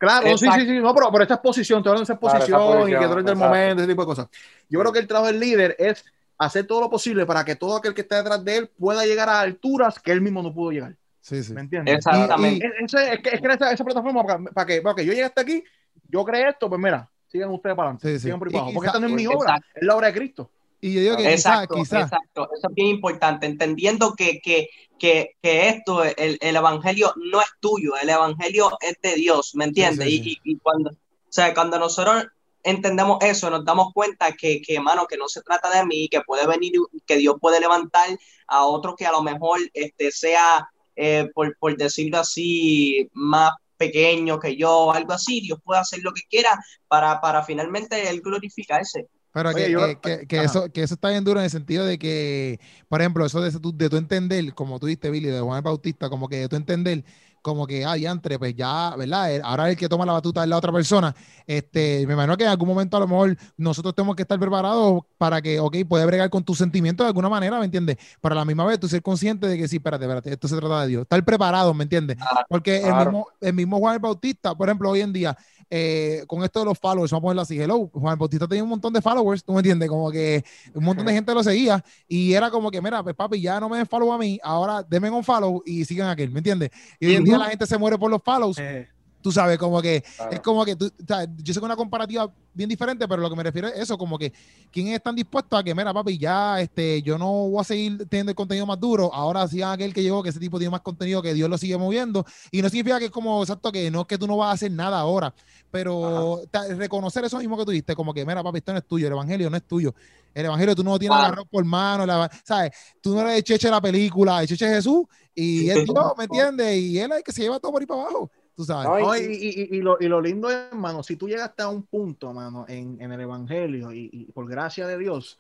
E: Claro, no, sí, sí, sí, no, pero, pero esta es posición, te hablo de esa
C: Claro, esa
E: posición y que del
C: exacto.
E: momento, ese tipo de cosas. Yo creo que el trabajo del líder es hacer todo lo posible para que todo aquel que esté detrás de él pueda llegar a alturas que él mismo no pudo llegar.
D: Sí, sí.
E: ¿Me entiendes?
A: Exactamente.
E: Es, es- es que, es que esa, esa plataforma, para, para que, para que yo llegue hasta aquí, yo creé esto, pues mira, sigan ustedes para adelante,
D: Sí, sí.
E: sigan por ahí
D: Y
E: abajo, porque esta no es mi
A: Exacto.
E: obra, es la obra de Cristo.
D: Y yo digo que
A: Exacto,
D: quizás,
A: exacto. Eso es bien importante, entendiendo que, que, que, que esto, el, el evangelio no es tuyo, el evangelio es de Dios, ¿me entiendes?
D: Sí, sí, sí.
A: Y, y- y cuando, o sea, cuando nosotros entendemos eso, nos damos cuenta que, que, mano, que no se trata de mí, que puede venir, que Dios puede levantar a otro que a lo mejor este, sea, eh, por, por decirlo así, más pequeño que yo, algo así, Dios puede hacer lo que quiera para, para finalmente él glorificarse.
D: Pero
E: Oye,
D: que,
E: yo-
D: que- que- que
E: Ajá.
D: eso, que eso está bien duro en el sentido de que, por ejemplo, eso de, tu- de tu entender, como tú diste, Billy, de Juan el Bautista, como que de tu entender, como que, ah, diantre, pues ya, ¿verdad? El- Ahora el que toma la batuta es la otra persona. Este, me imagino que en algún momento a lo mejor nosotros tenemos que estar preparados para que, ok, puede bregar con tus sentimientos de alguna manera, ¿me entiendes? Pero a la misma vez tú ser consciente de que sí, espérate, espérate, esto se trata de Dios. Estar preparado, ¿me entiendes?
A: Claro,
D: Porque el, mismo, el mismo Juan el Bautista, por ejemplo, hoy en día, eh, con esto de los followers, vamos a ponerlo así, hello, Juan Bautista tenía un montón de followers, ¿tú me entiendes? Como que un montón de gente lo seguía y era como que, mira, pues papi, ya no me den follow a mí, ahora denme un follow y sigan aquel, ¿me entiendes? Y hoy en día la gente se muere por los follows,
B: Eh,
D: tú sabes, como que
C: Claro.
D: es como que tú, o sea, yo sé que una comparativa bien diferente, pero lo que me refiero es eso, como que quién están dispuestos a que, mira, papi, ya este, yo no voy a seguir teniendo el contenido más duro, ahora sigan aquel que llegó, que ese tipo tiene más contenido, que Dios lo sigue moviendo, y no significa que es como, exacto, que no es que tú no vas a hacer nada ahora, pero ta- reconocer eso mismo que tú dijiste, como que, mira, papi, esto no es tuyo, el evangelio no es tuyo, el evangelio tú no lo tienes
A: Claro.
D: agarrado por mano, la- ¿sabes? Tú no eres el cheche de la película, el cheche es Jesús, y es Dios, ¿me entiendes? Y él es el que se lleva todo por ahí para abajo, tú sabes.
C: No, y-
E: y, lo, y lo lindo es, mano, si tú llegaste a un punto, mano, en, en el Evangelio y, y por gracia de Dios,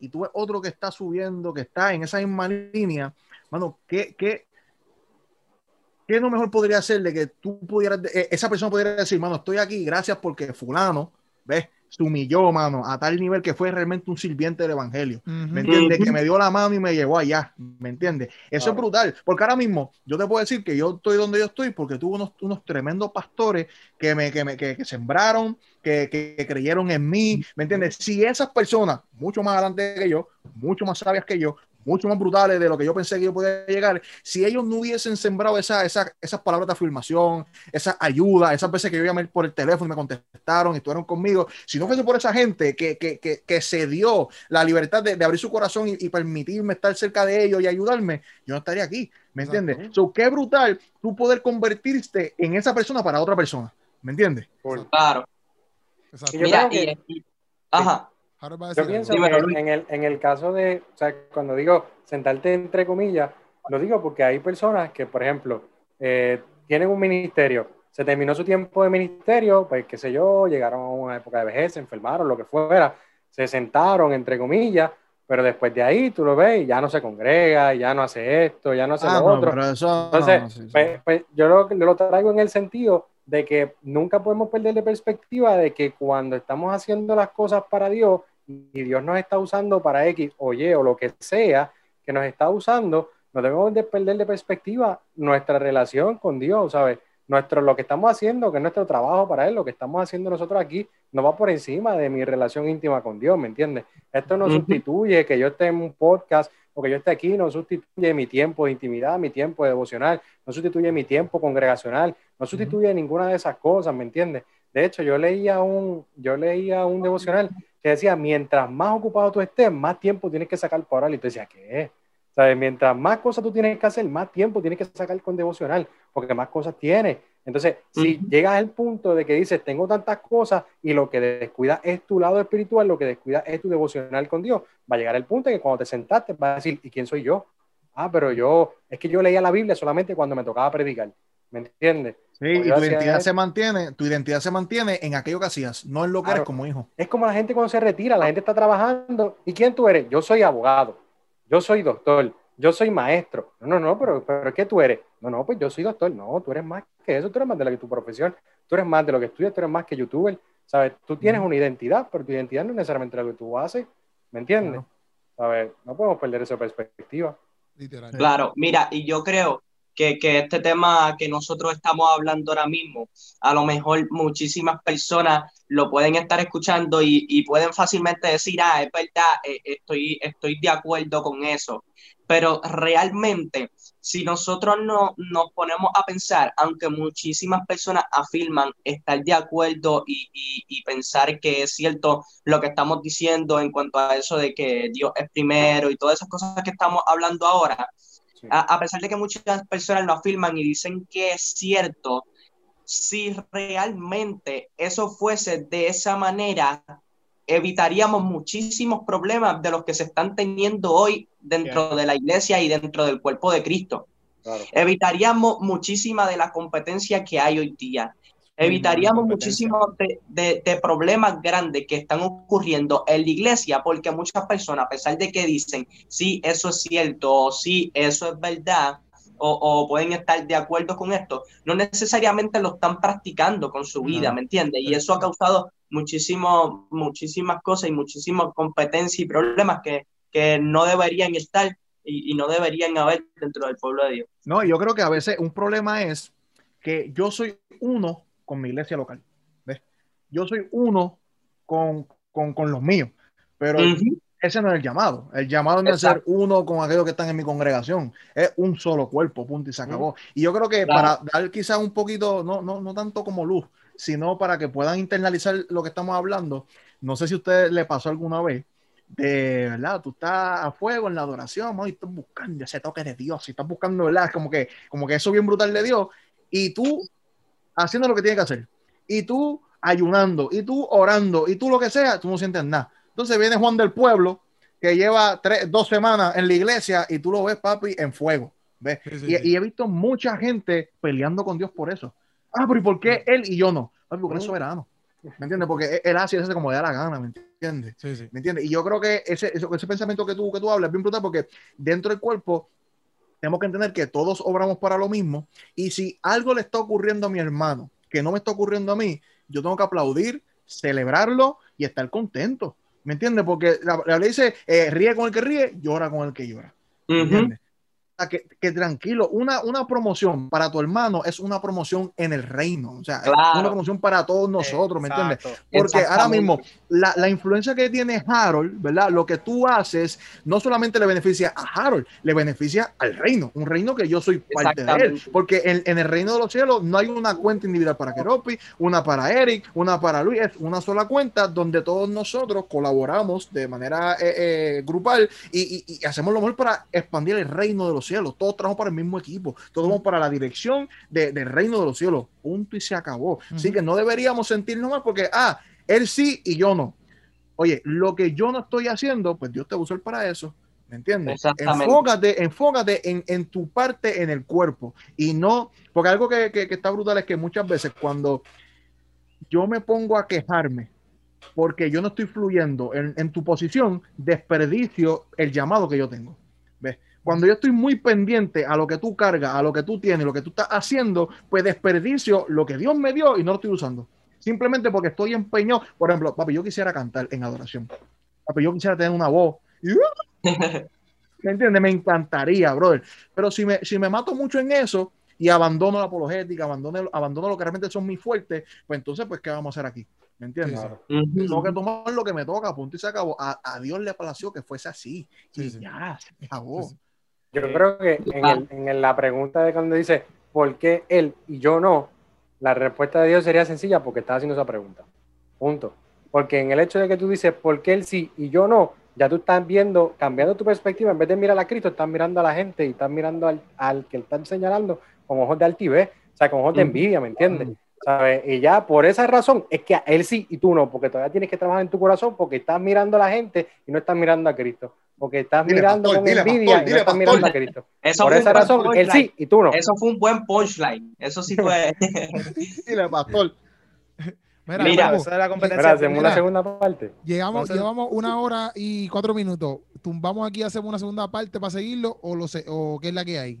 E: y tú ves otro que está subiendo, que está en esa misma línea, mano, ¿qué, qué, qué no mejor podría ser de que tú pudieras, eh, esa persona pudiera decir, mano, estoy aquí gracias porque fulano, ¿ves? Se humilló, mano, a tal nivel que fue realmente un sirviente del Evangelio. ¿Me entiendes? Que me dio la mano y me llevó allá, ¿me entiendes? Eso
C: Claro.
E: es brutal, porque ahora mismo yo te puedo decir que yo estoy donde yo estoy porque tuve unos, unos tremendos pastores que me, que me que, que sembraron, que, que creyeron en mí, ¿me entiendes? Si esas personas, mucho más adelante que yo, mucho más sabias que yo, mucho más brutales de lo que yo pensé que yo podía llegar, si ellos no hubiesen sembrado esa, esa, esas palabras de afirmación, esa ayuda, esas veces que yo llamé por el teléfono y me contestaron y estuvieron conmigo, si no fuese por esa gente que, que, que, que se dio la libertad de, de abrir su corazón y, y permitirme estar cerca de ellos y ayudarme, yo no estaría aquí, ¿me entiendes? So, qué brutal tú poder convertirte en esa persona para otra persona, ¿me entiendes?
A: Claro. Mira, y- ajá.
D: Harold va a
C: Yo pienso
A: Luis.
C: en el, en el caso de, o sea, cuando digo sentarte entre comillas, lo digo porque hay personas que, por ejemplo, eh, tienen un ministerio, se terminó su tiempo de ministerio, pues qué sé yo, llegaron a una época de vejez, se enfermaron, lo que fuera, se sentaron entre comillas, pero después de ahí tú lo ves y ya no se congrega, ya no hace esto, ya no hace
E: Ah,
C: lo
E: no,
C: otro.
E: pero eso-
C: Entonces,
E: no, sí, sí.
C: pues, pues, yo lo, yo lo traigo en el sentido de que nunca podemos perder de perspectiva de que cuando estamos haciendo las cosas para Dios y Dios nos está usando para X o Y o lo que sea que nos está usando, no debemos de perder de perspectiva nuestra relación con Dios, ¿sabes? nuestro, lo que estamos haciendo, que es nuestro trabajo para Él, lo que estamos haciendo nosotros aquí, no va por encima de mi relación íntima con Dios, ¿me entiendes? Esto no sustituye que yo esté en un podcast o que yo esté aquí, no sustituye mi tiempo de intimidad, mi tiempo de devocional, no sustituye mi tiempo congregacional, no sustituye ninguna de esas cosas, ¿me entiendes? De hecho, yo leía un, yo leía un devocional que decía, mientras más ocupado tú estés, más tiempo tienes que sacar para orar. Y tú decías, ¿qué ¿Sabes? Mientras más cosas tú tienes que hacer, más tiempo tienes que sacar con devocional, porque más cosas tienes. Entonces, si llegas al punto de que dices, tengo tantas cosas y lo que descuida es tu lado espiritual, lo que descuida es tu devocional con Dios, va a llegar el punto en que cuando te sentaste vas a decir, ¿y quién soy yo? Ah, pero yo, es que yo leía la Biblia solamente cuando me tocaba predicar. ¿Me entiendes?
E: Sí, y tu identidad se mantiene, tu identidad se mantiene en aquello que hacías, no en lo que eres como hijo.
C: Es como la gente cuando se retira, la gente está trabajando. ¿Y quién tú eres? Yo soy abogado yo soy doctor, yo soy maestro. No, no, no, pero, pero ¿qué tú eres? No, no, pues yo soy doctor. No, tú eres más que eso, tú eres más de lo que tu profesión, tú eres más de lo que estudias, tú eres más que youtuber. ¿Sabes? Tú tienes una identidad, pero tu identidad no es necesariamente lo que tú haces. ¿Me entiendes? ¿Sabes? No podemos perder esa perspectiva.
A: Claro, mira, y yo creo que, que, este tema que nosotros estamos hablando ahora mismo, a lo mejor muchísimas personas lo pueden estar escuchando y, y pueden fácilmente decir, ah, es verdad, eh, estoy, estoy de acuerdo con eso. Pero realmente, si nosotros no, nos ponemos a pensar, aunque muchísimas personas afirman estar de acuerdo y, y pensar que es cierto lo que estamos diciendo en cuanto a eso de que Dios es primero y todas esas cosas que estamos hablando ahora, a, pesar de que muchas personas lo afirman y dicen que es cierto, si realmente eso fuese de esa manera, evitaríamos muchísimos problemas de los que se están teniendo hoy dentro de la iglesia y dentro del cuerpo de Cristo. Evitaríamos muchísima de la competencia que hay hoy día. Evitaríamos muchísimos de, problemas grandes que están ocurriendo en la iglesia, porque muchas personas, a pesar de que dicen, sí, eso es cierto, o sí, eso es verdad, o, pueden estar de acuerdo con esto, no necesariamente lo están practicando con su vida, ¿me entiendes? Y eso ha causado muchísimo, muchísimas cosas y muchísimas competencias y problemas que, que no deberían estar y, y, no deberían haber dentro del pueblo de Dios.
E: No, yo creo que a veces un problema es que yo soy uno con mi iglesia local. ¿ves? Yo soy uno con, con, con los míos, pero ese no es el llamado. El llamado no es ser uno con aquellos que están en mi congregación. Es un solo cuerpo, punto, y se acabó. Y yo creo que para dar quizás un poquito, no, no, no tanto como luz, sino para que puedan internalizar lo que estamos hablando, no sé si a usted le pasó alguna vez, de verdad, tú estás a fuego en la adoración, y estás buscando ese toque de Dios, y estás buscando, ¿verdad? Como que, como que eso bien brutal de Dios, y tú haciendo lo que tiene que hacer. Y tú ayunando, y tú orando, y tú lo que sea, tú no sientes nada. Entonces viene Juan del Pueblo, que lleva tres, dos semanas en la iglesia, y tú lo ves, papi, en fuego. ¿ves? y, he visto mucha gente peleando con Dios por eso. Ah, pero ¿y por qué él y yo no? Papi, porque él es soberano. ¿Me entiendes? Porque él hace eso como le da la gana, ¿me entiendes? ¿Me entiendes? Y yo creo que ese, ese, ese, pensamiento que tú, que tú hablas es bien brutal porque dentro del cuerpo tenemos que entender que todos obramos para lo mismo y si algo le está ocurriendo a mi hermano que no me está ocurriendo a mí, yo tengo que aplaudir, celebrarlo y estar contento. ¿Me entiendes? Porque la, la ley dice, eh, ríe con el que ríe, llora con el que llora. ¿Me entiendes? Que, que, tranquilo, una, una promoción para tu hermano es una promoción en el reino, o sea, es una promoción para todos nosotros, ¿me entiendes? Porque ahora mismo la, la, influencia que tiene Harold, ¿verdad? Lo que tú haces no solamente le beneficia a Harold, le beneficia al reino, un reino que yo soy parte de él, porque en, en, el reino de los cielos no hay una cuenta individual para Keropi, una para Eric, una para Luis, es una sola cuenta donde todos nosotros colaboramos de manera eh, eh, grupal y, y, y hacemos lo mejor para expandir el reino de los cielos. Todos trabajamos para el mismo equipo. Todos vamos para la dirección de, del reino de los cielos. Punto y se acabó. Así que no deberíamos sentirnos mal porque, ah, él sí y yo no. Oye, lo que yo no estoy haciendo, pues Dios te va a usar para eso. ¿Me entiendes? Enfócate, enfócate en, en, tu parte en el cuerpo y no, porque algo que, que, que está brutal es que muchas veces cuando yo me pongo a quejarme porque yo no estoy fluyendo en, en, tu posición, desperdicio el llamado que yo tengo. ¿Ves? Cuando yo estoy muy pendiente a lo que tú cargas, a lo que tú tienes, lo que tú estás haciendo, pues desperdicio lo que Dios me dio y no lo estoy usando. Simplemente porque estoy empeñado. Por ejemplo, papi, yo quisiera cantar en adoración. Papi, yo quisiera tener una voz. ¿Me entiendes? Me encantaría, brother. Pero si me, si me mato mucho en eso, y abandono la apologética, abandono, abandono lo que realmente son mis fuertes, pues entonces, pues, ¿qué vamos a hacer aquí? ¿Me entiendes?
D: Sí, sí.
E: Tengo que tomar lo que me toca, punto y se acabó. A, a Dios le plació que fuese así.
D: Sí,
E: y
D: sí.
E: ya, se acabó.
D: Sí, sí.
C: Yo creo que en, el- en el- la pregunta de cuando dice ¿por qué él y yo no? La respuesta de Dios sería sencilla porque está haciendo esa pregunta. Punto. Porque en el hecho de que tú dices ¿por qué él sí y yo no? Ya tú estás viendo, cambiando tu perspectiva, en vez de mirar a Cristo, estás mirando a la gente y estás mirando al, al que están señalando con ojos de altivez, o sea, con ojos de
A: Mm.
C: envidia, ¿me entiendes? ¿Sabes? Y ya por esa razón es que a él sí y tú no, porque todavía tienes que trabajar en tu corazón porque estás mirando a la gente y no estás mirando a Cristo. Porque estás
E: Dile,
C: mirando
E: pastor,
C: con
E: dile,
C: envidia
E: pastor,
C: y
E: dile,
C: no estás
E: pastor.
C: mirando a Cristo.
A: Eso
C: Por
A: fue
C: esa
A: un buen
C: razón, él
A: punchline.
C: sí y tú no.
A: Eso fue un buen punchline. Eso sí fue.
E: Dile, pastor.
D: Mira,
A: Mira,
D: vamos,
B: Esa es la competencia.
C: Hacemos
D: mira.
C: una segunda parte.
D: llegamos,
B: a
D: llevamos una hora y cuatro minutos. Tumbamos aquí, hacemos una segunda parte para seguirlo o, lo se- o qué es la que hay.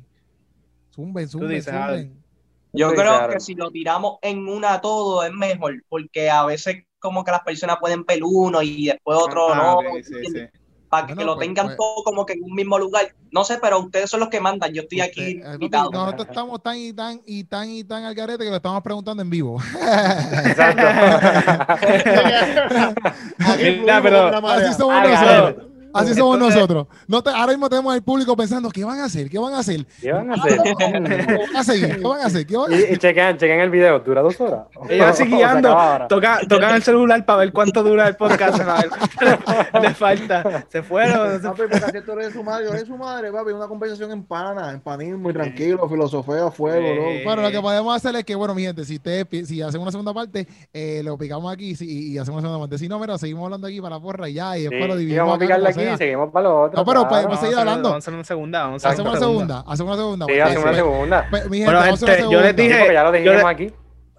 D: Zumben, zumben,
B: dices,
D: zumben.
A: Yo
C: Sí,
A: creo que si lo tiramos en una todo es mejor, porque a veces como que las personas pueden ver uno y después otro
B: Ah,
A: no,
B: sí,
A: ¿entiendes?
B: sí.
A: Para que lo
D: pues,
A: tengan
D: pues.
A: todo como que en un mismo lugar. No sé, pero ustedes son los que mandan, yo estoy aquí
D: Usted- eh,
A: invitado.
D: nosotros estamos tan y tan y tan y tan al garete que lo estamos preguntando en vivo.
E: Aquí
B: pero-
E: la marea.
D: Así somos nosotros. Así somos
B: Entonces-
D: nosotros. No te- ahora mismo tenemos al público pensando, ¿qué van a hacer? ¿Qué van a hacer?
C: ¿Qué van a hacer?
D: ¿Qué van a seguir? ¿Qué van a hacer? ¿Qué van a
C: y, y chequen, chequen el video, dura dos horas.
B: Ellos así guiando, tocan el celular para ver cuánto dura el podcast, para ver cuánto le falta. Se fueron.
E: Papi, porque tú eres su madre, yo eres su madre, papi, una conversación en pana, en panismo, muy tranquilo, filosofía a fuego, loco.
D: Bueno, lo que podemos hacer es que, bueno, mi gente, si ustedes si hacen una segunda parte, eh, lo picamos aquí si- y, hacemos una segunda parte. Si no, mira, seguimos hablando aquí para la porra y ya, y
C: Sí,
D: después lo
C: sí,
D: dividimos.
C: vamos a
D: como
C: aquí seguimos para lo otro.
D: No, pero,
C: claro.
D: pues, seguir
B: Vamos a hacer-
D: hablando.
B: Vamos a hacer una segunda. Vamos a hacer
D: Hacemos una segunda, hacemos una segunda.
C: Sí,
D: pues,
C: hacemos una
D: pues,
C: segunda.
D: pues, mi gente,
B: Bueno,
D: vamos a hacer una
B: gente, yo les
D: segunda.
B: dije-
C: ya lo
B: yo
C: dijimos aquí.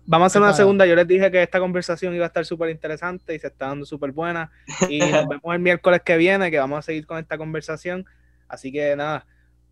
B: Vamos a hacer una segunda. Yo les dije que esta conversación iba a estar súper interesante y se está dando súper buena. Y nos vemos el miércoles que viene, que vamos a seguir con esta conversación. Así que nada,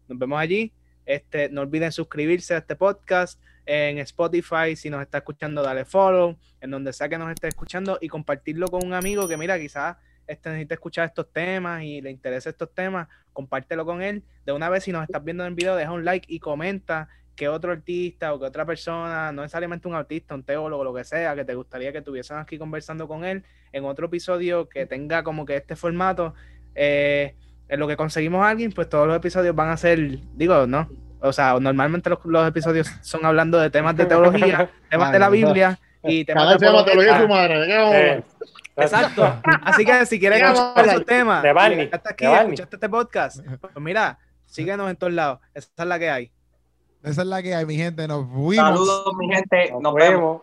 B: nos vemos allí. Este, no olviden suscribirse a este podcast en Spotify. Si nos está escuchando, dale follow. En donde sea que nos esté escuchando y compartirlo con un amigo que, mira, quizás este necesita escuchar estos temas y le interesa estos temas. Compártelo con él. De una vez, si nos estás viendo en el video, deja un like y comenta que otro artista o que otra persona, no necesariamente un artista, un teólogo, lo que sea, que te gustaría que estuviesen aquí conversando con él en otro episodio que tenga como que este formato. eh, en lo que conseguimos a alguien, pues todos los episodios van a ser, digo, ¿no? O sea, normalmente los, los episodios son hablando de temas de teología, temas de la Biblia y temas
E: Cada
B: de
E: teología su madre. ¿de qué
B: Exacto. Así que si quieres escuchar esos temas,
C: de Barney,
B: y llegaste aquí,
C: de
B: escuchaste este podcast, pues mira, síguenos en todos lados. Esa es la que hay.
D: Esa es la que hay, mi gente. Nos fuimos.
A: Saludos, mi gente.
C: Nos
A: Nos vemos.
C: vemos.